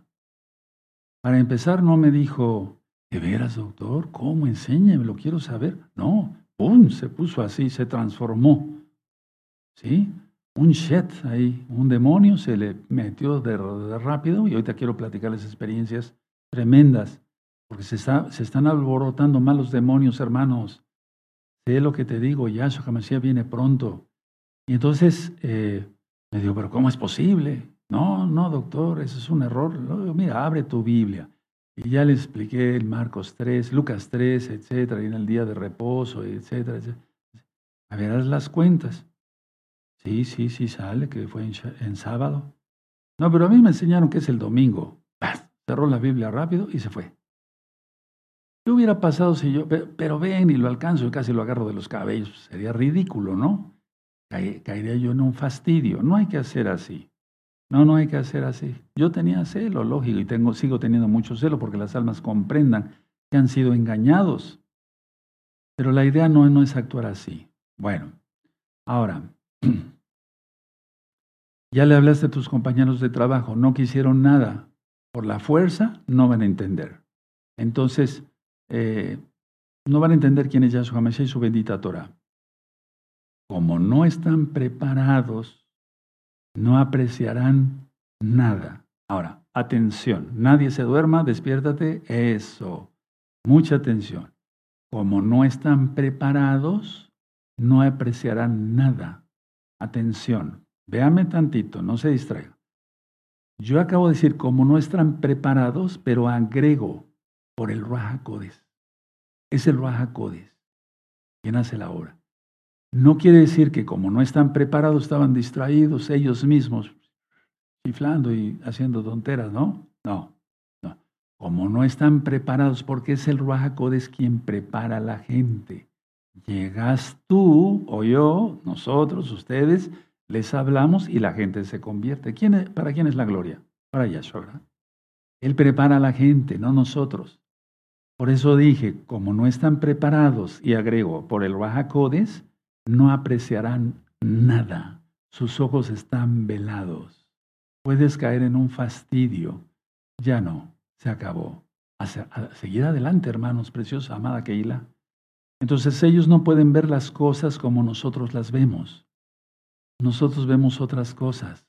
Para empezar, no me dijo, ¿de veras, doctor? ¿Cómo? Enséñeme, lo quiero saber. No, ¡pum! Se puso así, se transformó. ¿Sí? Un shet ahí, un demonio se le metió de, rápido y ahorita quiero platicarles experiencias tremendas, porque se, está, se están alborotando malos demonios, hermanos. Sé lo que te digo, Yahshua HaMashiach viene pronto. Y entonces eh, me dijo, pero ¿cómo es posible? No, no, doctor, eso es un error. mira, abre tu Biblia. Y ya le expliqué el Marcos 3, Lucas 3, etcétera, y en el día de reposo, etcétera, etcétera. A ver, haz las cuentas. Sí, sí, sí, sale, que fue en, sábado. No, pero a mí me enseñaron que es el domingo. Cerró la Biblia rápido y se fue. ¿Qué hubiera pasado si yo, pero ven y lo alcanzo y casi lo agarro de los cabellos? Sería ridículo, ¿no? Caería yo en un fastidio. No hay que hacer así. No, no hay que hacer así. Yo tenía celo, lógico, y tengo, sigo teniendo mucho celo porque las almas comprendan que han sido engañados. Pero la idea no, no es actuar así. Bueno, ahora, ya le hablaste a tus compañeros de trabajo, no quisieron nada. Por la fuerza, no van a entender. Entonces, eh, no van a entender quién es Yahshua Mashiach y su bendita Torah. Como no están preparados, no apreciarán nada. Ahora, atención, nadie se duerma, despiértate, eso. Mucha atención. Como no están preparados, no apreciarán nada. Atención, véame tantito, no se distraiga. Yo acabo de decir, como no están preparados, pero agrego, por el Raja Es el Raja quien hace la obra. No quiere decir que como no están preparados, estaban distraídos ellos mismos, chiflando y haciendo tonteras, ¿no? No, no. Como no están preparados, porque es el Raja quien prepara a la gente. Llegas tú o yo, nosotros, ustedes, les hablamos y la gente se convierte. ¿Quién ¿Para quién es la gloria? Para Yahshua. Él prepara a la gente, no nosotros. Por eso dije, como no están preparados, y agrego, por el Rajacodes, no apreciarán nada. Sus ojos están velados. Puedes caer en un fastidio. Ya no, se acabó. A, seguir adelante, hermanos preciosos, amada Keila. Entonces ellos no pueden ver las cosas como nosotros las vemos. Nosotros vemos otras cosas.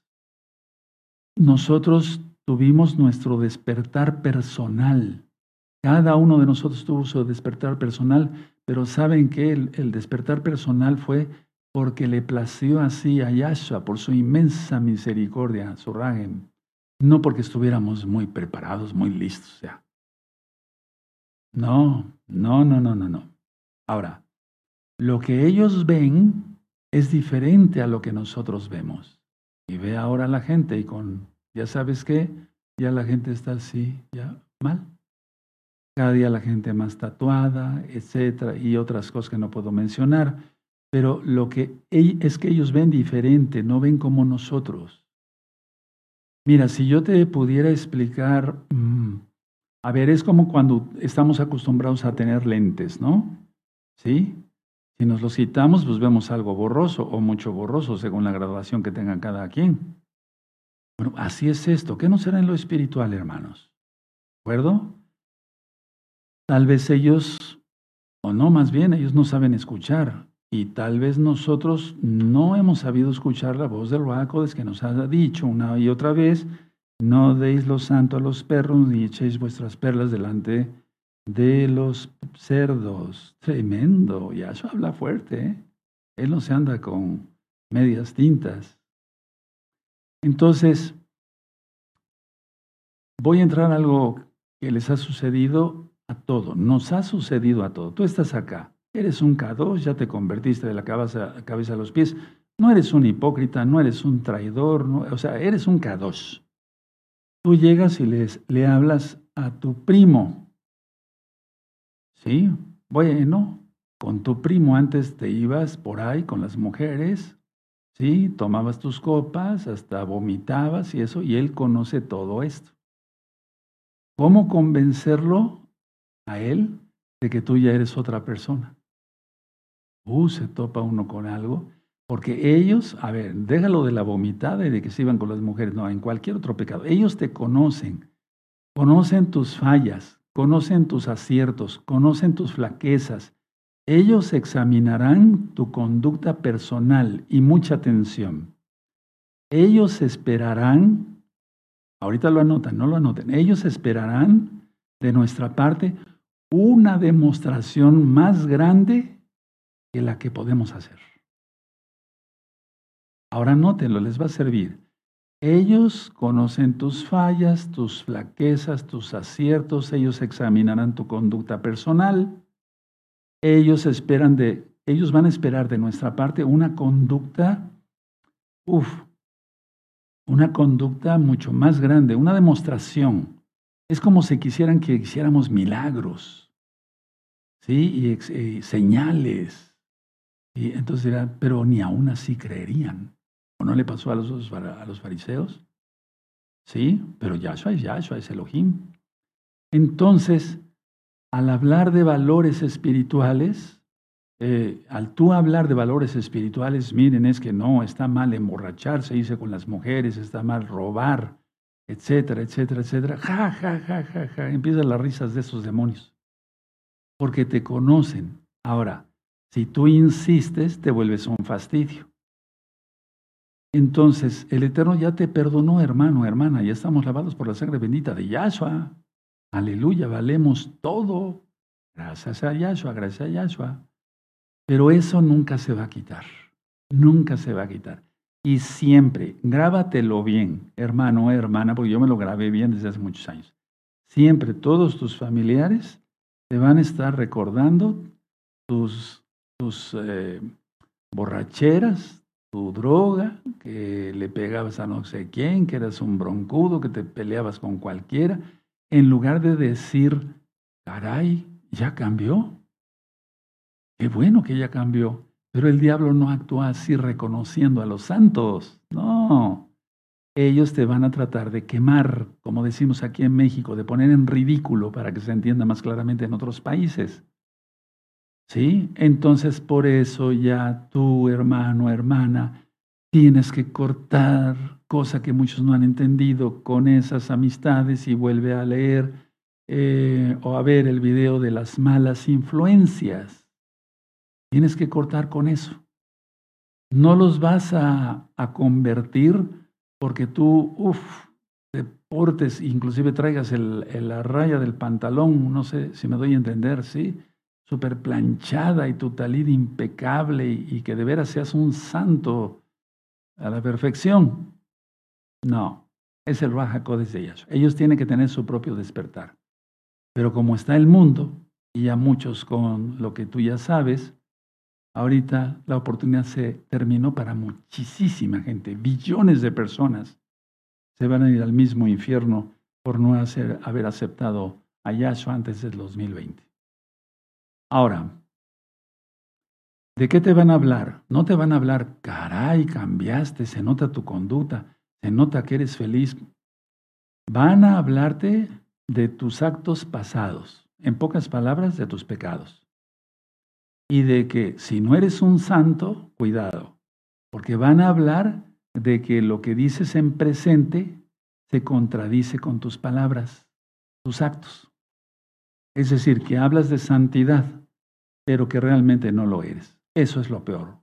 Nosotros tuvimos nuestro despertar personal cada uno de nosotros tuvo su despertar personal, pero saben que el, despertar personal fue porque le plació así a Yahshua por su inmensa misericordia, su ragen, no porque estuviéramos muy preparados, muy listos ya. No, no, no, no, no, no. Ahora, lo que ellos ven es diferente a lo que nosotros vemos. Y ve ahora la gente y con, ya sabes qué, ya la gente está así, ya mal. Cada día la gente más tatuada, etcétera, y otras cosas que no puedo mencionar. Pero lo que es que ellos ven diferente, no ven como nosotros. Mira, si yo te pudiera explicar, mm, a ver, es como cuando estamos acostumbrados a tener lentes, ¿no? ¿Sí? Si nos los quitamos, pues vemos algo borroso o mucho borroso según la graduación que tenga cada quien. Bueno, así es esto. ¿Qué no será en lo espiritual, hermanos? ¿De acuerdo? Tal vez ellos, o no, más bien, ellos no saben escuchar. Y tal vez nosotros no hemos sabido escuchar la voz del Ruacodes que nos ha dicho una y otra vez, no deis lo santo a los perros ni echéis vuestras perlas delante de los cerdos. Tremendo, y eso habla fuerte. ¿eh? Él no se anda con medias tintas. Entonces, voy a entrar a algo que les ha sucedido a todo, nos ha sucedido a todo. Tú estás acá, eres un K2, ya te convertiste de la cabeza, a los pies. No eres un hipócrita, no eres un traidor, o sea, eres un K2. Tú llegas y les, le hablas a tu primo. ¿Sí? Bueno, con tu primo antes te ibas por ahí con las mujeres, ¿sí? Tomabas tus copas, hasta vomitabas y eso, y él conoce todo esto. ¿Cómo convencerlo a él de que tú ya eres otra persona? Uh, se topa uno con algo. Porque ellos, a ver, déjalo de la vomitada y de que se iban con las mujeres, no, en cualquier otro pecado. Ellos te conocen, conocen tus fallas, conocen tus aciertos, conocen tus flaquezas, ellos examinarán tu conducta personal y mucha atención. Ellos esperarán, ahorita lo anotan, no lo anoten, ellos esperarán de nuestra parte una demostración más grande que la que podemos hacer. Ahora anótenlo, les va a servir. Ellos conocen tus fallas, tus flaquezas, tus aciertos, ellos examinarán tu conducta personal ellos esperan de, ellos van a esperar de nuestra parte una conducta, uff, una conducta mucho más grande, una demostración. Es como si quisieran que hiciéramos milagros, ¿sí? Y, señales. Y entonces dirán, pero ni aún así creerían. ¿O no le pasó a los, a los fariseos? Sí, pero Yahshua es Yahshua, es Elohim. Entonces, al hablar de valores espirituales, eh, al tú hablar de valores espirituales, miren, es que no, está mal emborracharse, dice con las mujeres, está mal robar, etcétera, etcétera, etcétera. Ja, ja, ja, ja, ja. Empiezan las risas de esos demonios. Porque te conocen. Ahora, si tú insistes, te vuelves un fastidio. Entonces, el Eterno ya te perdonó, hermano, hermana, ya estamos lavados por la sangre bendita de Yahshua. Aleluya, valemos todo. Gracias a Yahshua, gracias a Yahshua. Pero eso nunca se va a quitar. Nunca se va a quitar. Y siempre, grábatelo bien, hermano, hermana, porque yo me lo grabé bien desde hace muchos años. Siempre todos tus familiares te van a estar recordando tus, tus eh, borracheras, tu droga, que le pegabas a no sé quién, que eras un broncudo, que te peleabas con cualquiera en lugar de decir, caray, ya cambió. Qué bueno que ya cambió. Pero el diablo no actúa así reconociendo a los santos. No. Ellos te van a tratar de quemar, como decimos aquí en México, de poner en ridículo para que se entienda más claramente en otros países. ¿Sí? Entonces por eso ya tú, hermano, hermana, tienes que cortar cosa que muchos no han entendido con esas amistades y vuelve a leer eh, o a ver el video de las malas influencias. Tienes que cortar con eso. No los vas a, a convertir porque tú, uff, te portes, inclusive traigas el, la raya del pantalón, no sé si me doy a entender, ¿sí? Súper planchada y tu talid impecable y, que de veras seas un santo a la perfección. No, es el Raja de ellos. Ellos tienen que tener su propio despertar. Pero como está el mundo y ya muchos con lo que tú ya sabes, ahorita la oportunidad se terminó para muchísima gente, billones de personas se van a ir al mismo infierno por no haber aceptado a Yahshua antes del 2020. Ahora, ¿de qué te van a hablar? No te van a hablar, caray, cambiaste, se nota tu conducta, se nota que eres feliz. Van a hablarte de tus actos pasados, en pocas palabras, de tus pecados. Y de que si no eres un santo, cuidado, porque van a hablar de que lo que dices en presente se contradice con tus palabras, tus actos. Es decir, que hablas de santidad, pero que realmente no lo eres. Eso es lo peor,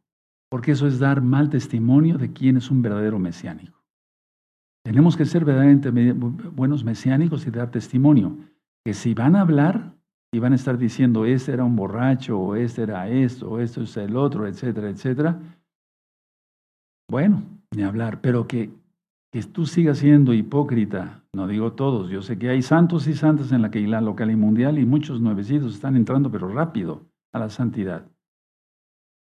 porque eso es dar mal testimonio de quién es un verdadero mesiánico. Tenemos que ser verdaderamente buenos mesiánicos y dar testimonio, que si van a hablar y van a estar diciendo, este era un borracho, o este era esto, o esto es el otro, etcétera, etcétera, bueno, ni hablar, pero que, que tú sigas siendo hipócrita, no digo todos, yo sé que hay santos y santas en la Keilah local y mundial y muchos nuevecitos están entrando, pero rápido, a la santidad.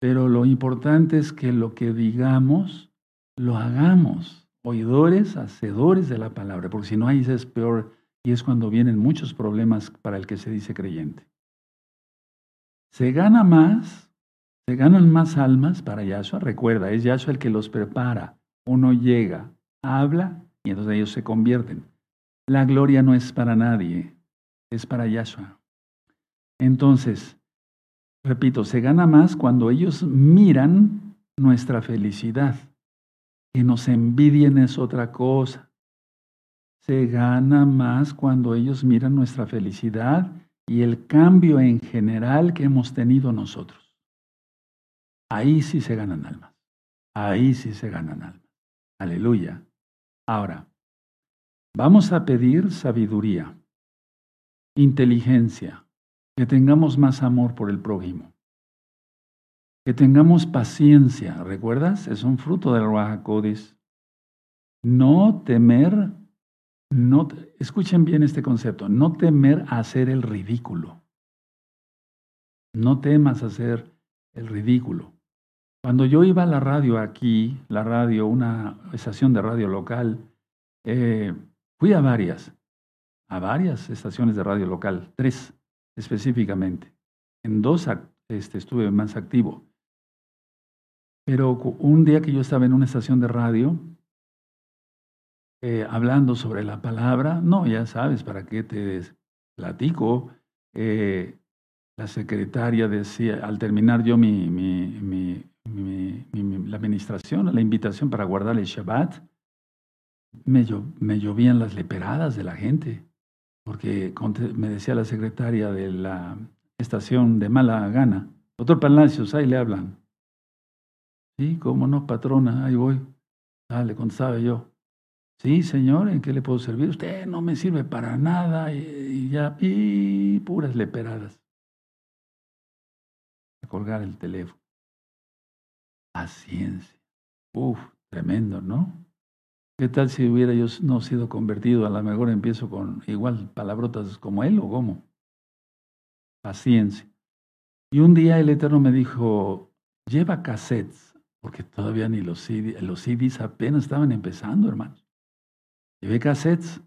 Pero lo importante es que lo que digamos, lo hagamos, oidores, hacedores de la palabra, porque si no ahí es peor y es cuando vienen muchos problemas para el que se dice creyente. Se gana más, se ganan más almas para Yahshua, recuerda, es Yahshua el que los prepara. Uno llega, habla y entonces ellos se convierten. La gloria no es para nadie, es para Yahshua. Entonces, repito, se gana más cuando ellos miran nuestra felicidad. Que nos envidien es otra cosa. Se gana más cuando ellos miran nuestra felicidad y el cambio en general que hemos tenido nosotros. Ahí sí se ganan almas. Ahí sí se ganan almas. Aleluya. Ahora, vamos a pedir sabiduría, inteligencia, que tengamos más amor por el prójimo, que tengamos paciencia. ¿Recuerdas? Es un fruto del Codis. No temer, no, escuchen bien este concepto, no temer a hacer el ridículo. No temas hacer el ridículo. Cuando yo iba a la radio aquí, la radio, una estación de radio local, eh, fui a varias, a varias estaciones de radio local, tres específicamente. En dos este, estuve más activo. Pero un día que yo estaba en una estación de radio, eh, hablando sobre la palabra, no, ya sabes, ¿para qué te platico? Eh, la secretaria decía, al terminar yo mi, mi la administración, la invitación para guardar el Shabbat, me, me llovían las leperadas de la gente, porque me decía la secretaria de la estación de mala gana, doctor Palacios, ahí le hablan. Sí, cómo no, patrona, ahí voy. Ah, le contestaba yo. Sí, señor, ¿en qué le puedo servir? Usted no me sirve para nada y, ya, y puras leperadas. A colgar el teléfono. Paciencia. Uf, tremendo, ¿no? ¿Qué tal si hubiera yo no sido convertido? A lo mejor empiezo con igual palabrotas como él o cómo. Paciencia. Y un día el Eterno me dijo, lleva cassettes, porque todavía ni los CDs, los CDs apenas estaban empezando, hermanos. Llevé cassettes,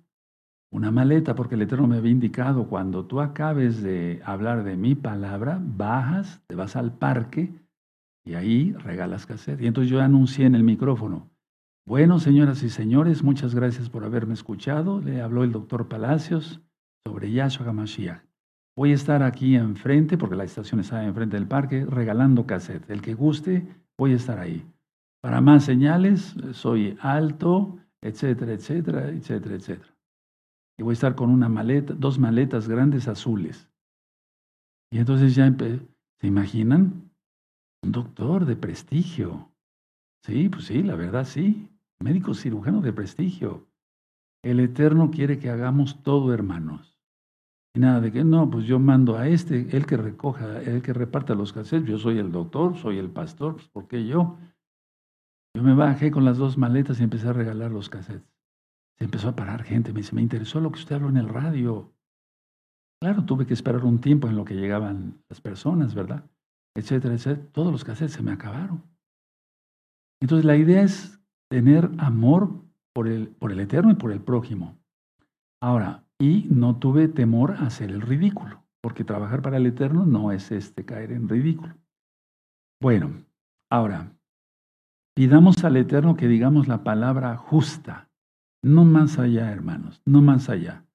una maleta, porque el Eterno me había indicado, cuando tú acabes de hablar de mi palabra, bajas, te vas al parque y ahí regalas cassette. Y entonces yo anuncié en el micrófono, bueno, señoras y señores, muchas gracias por haberme escuchado. Le habló el doctor Palacios sobre Yahshua HaMashiach. Voy a estar aquí enfrente, porque la estación está enfrente del parque, regalando cassette. El que guste, voy a estar ahí. Para más señales, soy alto, etcétera, etcétera, etcétera, etcétera. Y voy a estar con una maleta, dos maletas grandes azules. Y entonces ya ¿se imaginan? Un doctor de prestigio. Sí, pues sí, la verdad sí. Médico cirujano de prestigio. El Eterno quiere que hagamos todo, hermanos. Y nada de que no, pues yo mando a este, el que recoja, el que reparta los cassettes. Yo soy el doctor, soy el pastor, pues ¿por qué yo? Yo me bajé con las dos maletas y empecé a regalar los cassettes. Se empezó a parar gente, me dice, me interesó lo que usted habló en el radio. Claro, tuve que esperar un tiempo en lo que llegaban las personas, ¿verdad? Etcétera, etcétera. Todos los cassettes se me acabaron. Entonces la idea es tener amor por el, por el eterno y por el prójimo. Ahora, y no tuve temor a hacer el ridículo, porque trabajar para el eterno no es este caer en ridículo. Bueno, ahora, pidamos al eterno que digamos la palabra justa, no más allá, hermanos, no más allá.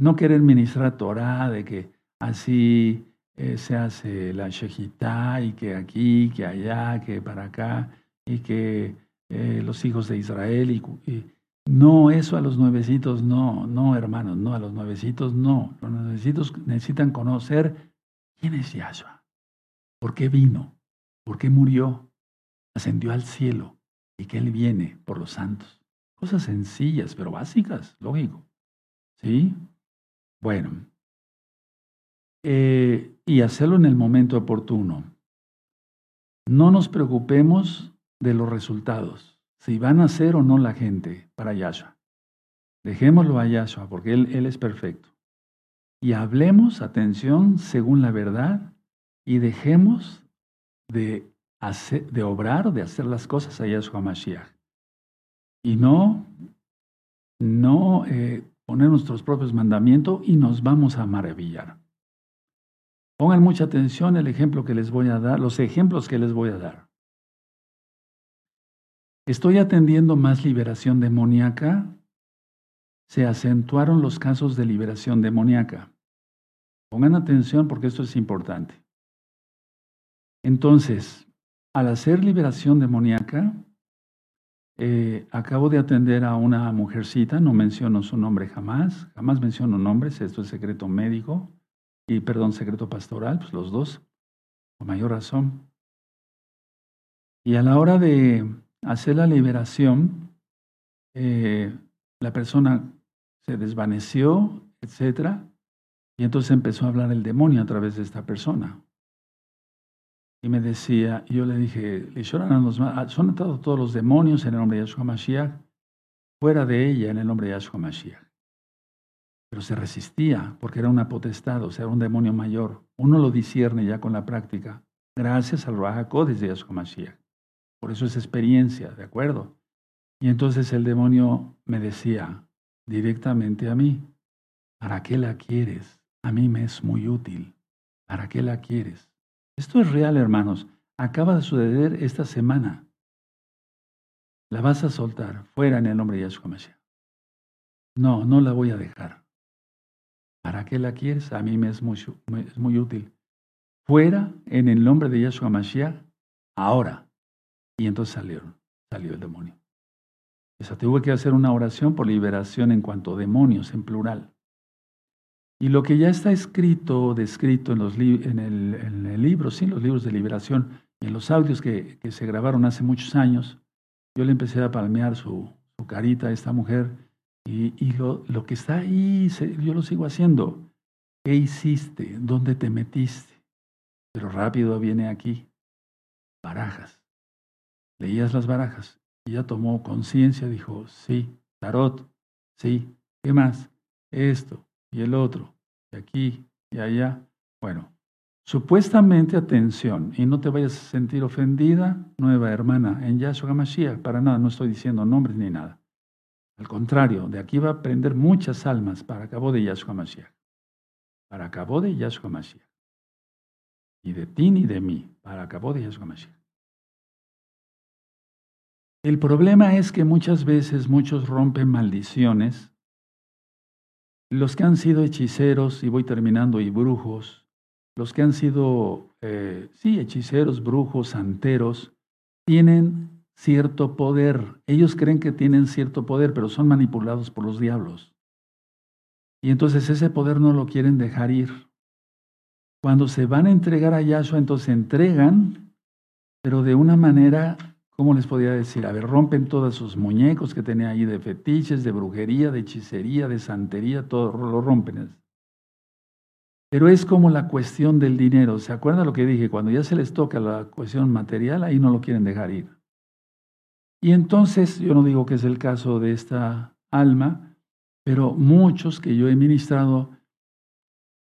No querer ministrar Torah de que así eh, se hace la shejitá y que aquí, que allá, que para acá, y que eh, los hijos de Israel. Y, no, eso a los nuevecitos no, no, hermanos, no, a los nuevecitos no. Los nuevecitos necesitan conocer quién es Yahshua, por qué vino, por qué murió, ascendió al cielo y que Él viene por los santos. Cosas sencillas, pero básicas, lógico. ¿Sí? Bueno, eh, y hacerlo en el momento oportuno. No nos preocupemos de los resultados, si van a ser o no la gente para Yahshua. Dejémoslo a Yahshua porque él, él es perfecto. Y hablemos, atención, según la verdad y dejemos de, de obrar, de hacer las cosas a Yahshua Mashiach. Y no, no eh, poner nuestros propios mandamientos y nos vamos a maravillar. Pongan mucha atención el ejemplo que les voy a dar, los ejemplos que les voy a dar. Estoy atendiendo más liberación demoníaca. Se acentuaron los casos de liberación demoníaca. Pongan atención porque esto es importante. Entonces, al hacer liberación demoníaca, eh, acabo de atender a una mujercita, no menciono su nombre jamás, jamás menciono nombres, esto es secreto médico y, perdón, secreto pastoral, pues los dos, con mayor razón. Y a la hora de hacer la liberación, eh, la persona se desvaneció, etc. Y entonces empezó a hablar el demonio a través de esta persona. Y me decía, yo le dije, son atados todos los demonios en el nombre de Yahshua Mashiach, fuera de ella en el nombre de Yahshua Mashiach. Pero se resistía porque era una potestad, o sea, era un demonio mayor. Uno lo discierne ya con la práctica, gracias al Raja de Yahshua Mashiach. Por eso es experiencia, ¿de acuerdo? Y entonces el demonio me decía directamente a mí, ¿para qué la quieres? A mí me es muy útil. ¿Para qué la quieres? Esto es real, hermanos. Acaba de suceder esta semana. La vas a soltar fuera en el nombre de Yahshua Mashiach. No, no la voy a dejar. ¿Para qué la quieres? A mí me es muy, útil. Fuera en el nombre de Yahshua Mashiach, ahora. Y entonces salieron, salió el demonio. O sea, tuve que hacer una oración por liberación en cuanto a demonios, en plural. Y lo que ya está escrito, descrito en, los en, el, libro, sí, los libros de liberación y en los audios que, se grabaron hace muchos años, yo le empecé a palmear su, carita a esta mujer y, lo, lo, que está ahí, yo lo sigo haciendo. ¿Qué hiciste? ¿Dónde te metiste? Pero rápido viene aquí. Barajas. Leías las barajas y ya tomó conciencia, dijo, sí, tarot, sí, ¿qué más? Esto, y el otro, y aquí y allá. Bueno, supuestamente atención, y no te vayas a sentir ofendida, nueva hermana, en Yahshua Mashiach, para nada, no estoy diciendo nombres ni nada. Al contrario, de aquí va a aprender muchas almas para cabo de Yahshua Mashiach. Para cabo de Yahshua Mashiach. Y de ti ni de mí, para cabo de Yahshua Mashiach. El problema es que muchas veces muchos rompen maldiciones los que han sido hechiceros, y voy terminando, y brujos, los que han sido, eh, sí, hechiceros, brujos, santeros, tienen cierto poder. Ellos creen que tienen cierto poder, pero son manipulados por los diablos. Y entonces ese poder no lo quieren dejar ir. Cuando se van a entregar a Yahshua, entonces entregan, pero de una manera ¿cómo les podía decir? A ver, rompen todos sus muñecos que tenía ahí de fetiches, de brujería, de hechicería, de santería, todo lo rompen. Pero es como la cuestión del dinero. ¿Se acuerdan lo que dije? Cuando ya se les toca la cuestión material, ahí no lo quieren dejar ir. Y entonces, yo no digo que es el caso de esta alma, pero muchos que yo he ministrado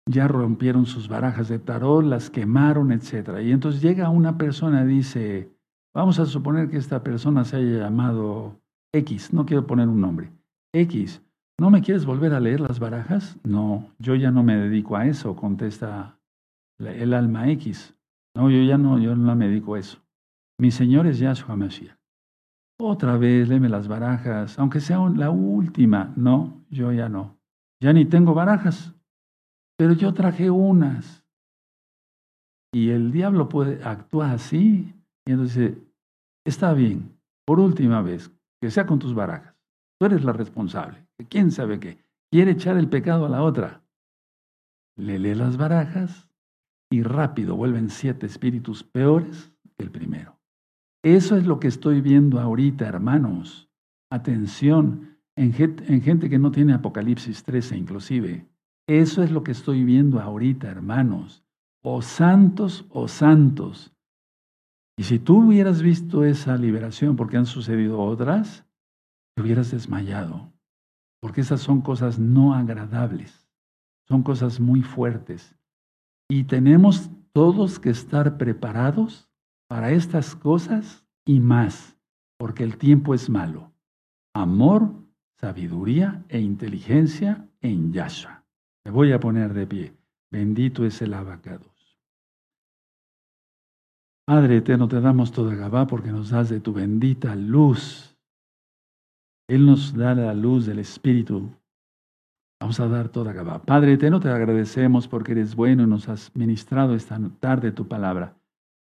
ya rompieron sus barajas de tarot, las quemaron, etc. Y entonces llega una persona y dice, vamos a suponer que esta persona se haya llamado X, no quiero poner un nombre, X, ¿no me quieres volver a leer las barajas? No, yo ya no me dedico a eso, contesta el alma X. No, yo ya no, yo no me dedico a eso. Mi Señor es Yahshua Mashiach. Otra vez, léeme las barajas, aunque sea la última. No, yo ya no. Ya ni tengo barajas pero yo traje unas. Y el diablo puede actuar así. Y entonces está bien, por última vez, que sea con tus barajas. Tú eres la responsable. ¿Quién sabe qué? Quiere echar el pecado a la otra. Le lee las barajas y rápido vuelven siete espíritus peores que el primero. Eso es lo que estoy viendo ahorita, hermanos. Atención, en gente, en gente que no tiene Apocalipsis 13 inclusive. Eso es lo que estoy viendo ahorita, hermanos. O santos o santos. Y si tú hubieras visto esa liberación, porque han sucedido otras, te hubieras desmayado. Porque esas son cosas no agradables. Son cosas muy fuertes. Y tenemos todos que estar preparados para estas cosas y más, porque el tiempo es malo. Amor, sabiduría e inteligencia en Yahshua. Me voy a poner de pie. Bendito es el abacados. Padre eterno, te damos toda Gabá porque nos das de tu bendita luz. Él nos da la luz del Espíritu. Vamos a dar toda Gabá. Padre eterno, te agradecemos porque eres bueno y nos has ministrado esta tarde tu palabra.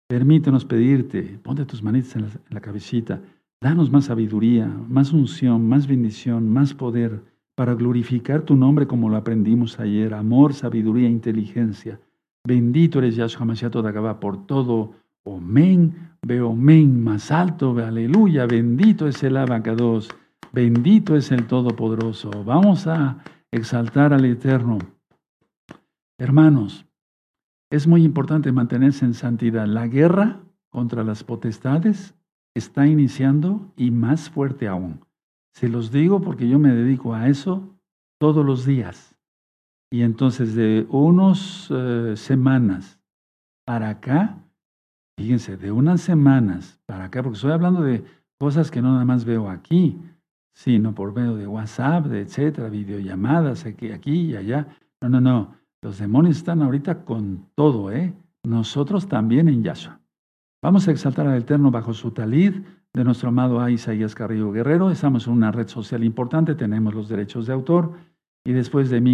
Permítenos pedirte, ponte tus manitas en la, cabecita, danos más sabiduría, más unción, más bendición, más poder para glorificar tu nombre como lo aprendimos ayer, amor, sabiduría, inteligencia. Bendito eres Yahshua Mashiach Todagabá por todo. Omen, veo omen, más alto, ve aleluya, bendito es el abacados, bendito es el Todopoderoso. Vamos a exaltar al Eterno. Hermanos, es muy importante mantenerse en santidad. La guerra contra las potestades está iniciando y más fuerte aún. Se los digo porque yo me dedico a eso todos los días. Y entonces de unas eh, semanas para acá, fíjense, de unas semanas para acá, porque estoy hablando de cosas que no nada más veo aquí, sino por medio de WhatsApp, de etcétera, videollamadas aquí, aquí y allá. No, no, no. Los demonios están ahorita con todo, ¿eh? Nosotros también en Yahshua. Vamos a exaltar al Eterno bajo su talid de nuestro amado A. Isaías Carrillo Guerrero. Estamos en una red social importante, tenemos los derechos de autor. Y después de mi